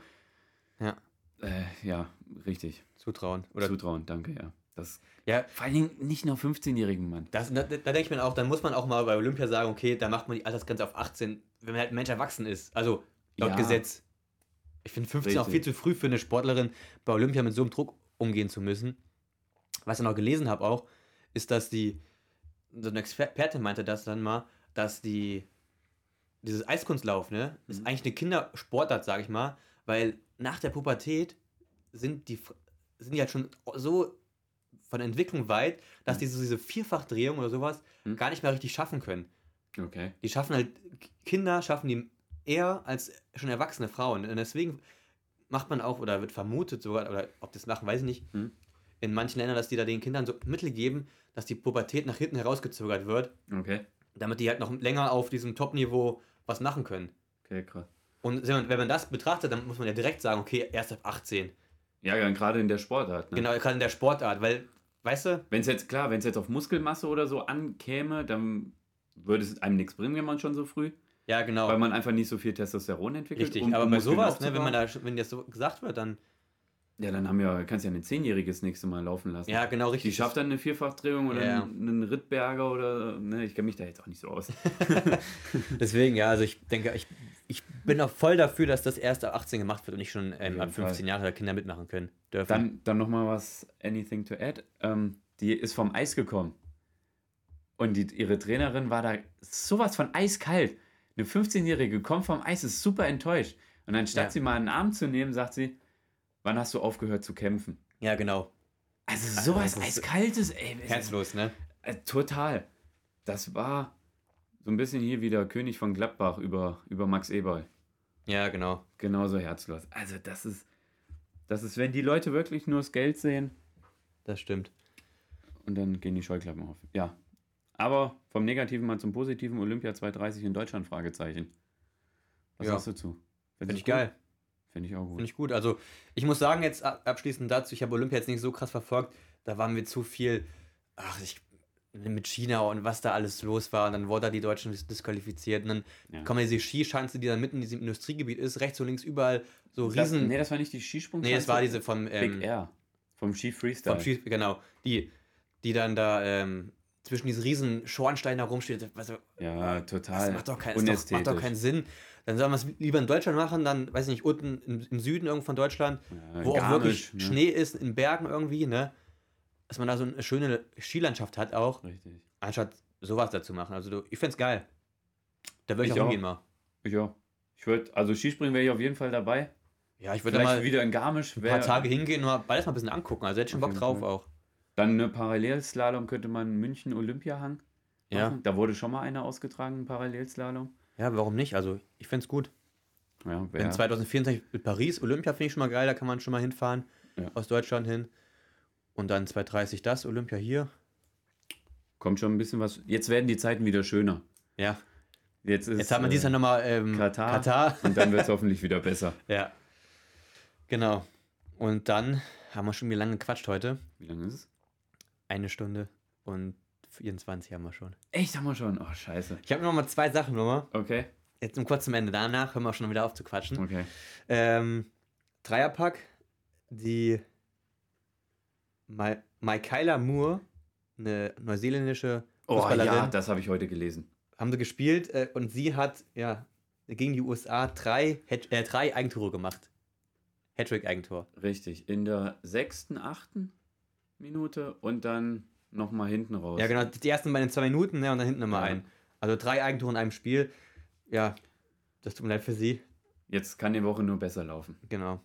Ja. Äh, ja, richtig. Zutrauen. Oder Zutrauen, danke, ja. Das, ja, vor allen Dingen nicht nur 15-jährigen Mann. das, da, da denke ich mir auch, dann muss man auch mal bei Olympia sagen, okay, da macht man die Altersgrenze auf 18, wenn man halt ein Mensch erwachsen ist. Also laut Ja. Gesetz. Ich finde 15 auch viel Richtig. zu früh für eine Sportlerin bei Olympia mit so einem Druck umgehen zu müssen. Was ich noch gelesen habe auch, ist, dass die, so eine Expertin meinte das dann mal, dass die, dieses Eiskunstlauf, ne, ist Mhm. eigentlich eine Kindersportart, sag ich mal, weil nach der Pubertät sind die, sind die halt schon so von Entwicklung weit, dass Mhm. die so diese Vierfachdrehung oder sowas Mhm. gar nicht mehr richtig schaffen können. Okay. Die schaffen halt, Kinder schaffen die eher als schon erwachsene Frauen. Und deswegen macht man auch, oder wird vermutet sogar, oder ob das machen, weiß ich nicht, Hm. in manchen Ländern, dass die da den Kindern so Mittel geben, dass die Pubertät nach hinten herausgezögert wird, Okay. damit die halt noch länger auf diesem Top-Niveau was machen können. Okay, krass. Und wenn man- das betrachtet, dann muss man ja direkt sagen, okay, erst ab 18. Ja, ja, gerade in der Sportart. Ne? Genau, gerade in der Sportart, weil, weißt du, Wenn es jetzt, klar, wenn es jetzt auf Muskelmasse oder so ankäme, dann würde es einem nichts bringen, wenn man schon so früh, ja, genau. weil man einfach nicht so viel Testosteron entwickelt. Richtig, um- aber bei sowas, ne, wenn man da, wenn das so gesagt wird, dann, Ja, dann haben wir, kannst ja eine Zehnjährige das nächste Mal laufen lassen. ja, genau, richtig. Die schafft dann eine Vierfachdrehung oder Ja. einen, Rittberger oder, ne, ich kenne mich da jetzt auch nicht so aus. Deswegen, ja, also ich denke, ich, ich bin auch voll dafür, dass das erst ab 18 gemacht wird und nicht schon ähm, ab 15 Jahre da Kinder mitmachen können dürfen. Dann, dann nochmal was, anything to add. Ähm, die ist vom Eis gekommen. Und die, ihre Trainerin war da sowas von eiskalt. Eine 15-Jährige kommt vom Eis, ist super enttäuscht. Und anstatt Ja. sie mal einen Arm zu nehmen, sagt sie, wann hast du aufgehört zu kämpfen? ja, genau. Also sowas das ist- Eiskaltes, ey. Herzlos, ne? Äh, total. Das war so ein bisschen hier wieder König von Gladbach über, über Max Eberl. Ja, genau. Genauso herzlos. Also das ist, das ist, wenn die Leute wirklich nur das Geld sehen, Das stimmt. und dann gehen die Scheuklappen auf. Ja. Aber vom Negativen mal zum Positiven, Olympia 230 in Deutschland, Fragezeichen. Was Ja. sagst du zu? Finde ich geil. Finde ich auch gut. Finde ich gut. Also, ich muss sagen, jetzt ab- abschließend dazu, ich habe Olympia jetzt nicht so krass verfolgt. Da waren wir zu viel, ach, ich, mit China und was da alles los war. Und dann wurden da die Deutschen dis- disqualifiziert. Und dann Ja. kommen diese Skischanze, die dann mitten in diesem Industriegebiet ist, rechts und links überall so das, riesen. nee, das war nicht die Skisprung. nee, es war diese vom. Ähm, Big Air. Vom Ski Freestyle. Vom Schieß, genau. Die, die dann da ähm, zwischen diesen riesen Schornsteinen herumsteht. Also, ja, total. das macht doch, kein, das doch, macht doch keinen Sinn. Dann sollen wir es lieber in Deutschland machen, dann, weiß ich nicht, unten im, im Süden irgendwo von Deutschland, Ja, wo auch wirklich ne? Schnee ist, in Bergen irgendwie, ne? Dass man da so eine schöne Skilandschaft hat auch, Richtig. anstatt sowas dazu machen. Also du, ich find's geil. Da würde ich, Ich auch auch. hingehen mal. Ja. Ich würde, also Skispringen wäre ich auf jeden Fall dabei. Ja, ich würde mal wieder in Garmisch. ein paar Tage hingehen und mal beides mal ein bisschen angucken. Also hätte ich schon Bock drauf Fall. auch. Dann eine Parallelslalom könnte man München Olympiahang Ja. machen. Da wurde schon mal einer ausgetragen, ein Parallelslalom. Ja, warum nicht? Also ich find's gut. Ja, Wenn 2024 mit Paris, Olympia finde ich schon mal geil, da kann man schon mal hinfahren, Ja. aus Deutschland hin. Und dann 2030 das, Olympia hier. Kommt schon ein bisschen was. Jetzt werden die Zeiten wieder schöner. Ja. Jetzt ist Jetzt haben wir dieses Jahr äh, nochmal ähm, Katar. Katar. und dann wird es hoffentlich wieder besser. Ja. Genau. Und dann haben wir schon wieder lange gequatscht heute. Wie lange ist es? Eine Stunde und 24 haben wir schon. Echt, haben wir schon. Oh, scheiße. Ich habe noch mal zwei Sachen nochmal. Okay. Jetzt um kurz zum Ende. Danach hören wir schon wieder auf zu quatschen. Okay. Ähm, Dreierpack. Die Ma Michaela Moore, eine neuseeländische Oh Fußballerin, ja, das habe ich heute gelesen. haben sie gespielt äh, und sie hat ja gegen die USA drei, äh, drei Eigentore gemacht. Hattrick-Eigentor. Richtig. In der sechsten, achten Minute und dann nochmal hinten raus. Ja, genau. Die ersten beiden zwei Minuten ne, und dann hinten nochmal Ja. ein. Also drei Eigentore in einem Spiel. ja, das tut mir leid für Sie. Jetzt kann die Woche nur besser laufen. Genau.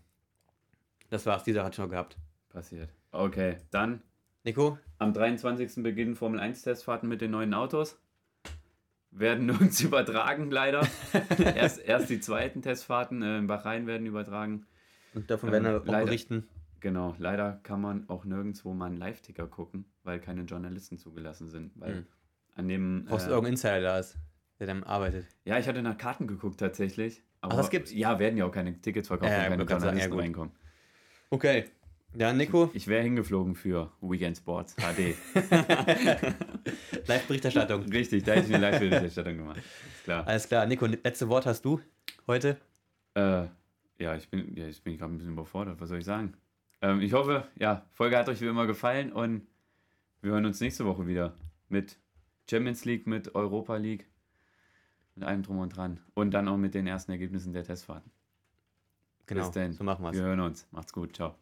Das war's, dieser hat schon gehabt. Passiert. Okay, dann. Nico? Am 23. beginnen Formel 1 Testfahrten mit den neuen Autos. Werden nirgends übertragen, leider. erst, erst die zweiten Testfahrten äh, in Bahrain werden übertragen. Und davon werden wir auch leider- berichten. Genau, leider kann man auch nirgendwo mal einen Live-Ticker gucken, weil keine Journalisten zugelassen sind. Weil Hm. an dem. Brauchst du äh, irgendeinen Insider da ist, der dann arbeitet. ja, ich hatte nach Karten geguckt tatsächlich. Aber das gibt's? Ja, werden ja auch keine Tickets verkauft, Ja, wenn ja, keine man kann sagen, ja, Journalisten reinkommen. Okay. Ja, Nico, Ich wäre hingeflogen für Weekend Sports HD. Live-Berichterstattung. Richtig, da hätte ich eine Live-Berichterstattung gemacht. Ist klar. Alles klar, Nico, letzte Wort hast du heute? Äh, ja, ich bin, ja, ich bin gerade ein bisschen überfordert. Was soll ich sagen? Ähm, ich hoffe, ja, Folge hat euch wie immer gefallen und wir hören uns nächste Woche wieder mit Champions League, mit Europa League, mit allem drum und dran und dann auch mit den ersten Ergebnissen der Testfahrten. Genau, Bis dann. so machen wir's. Wir hören uns. Macht's gut. Ciao.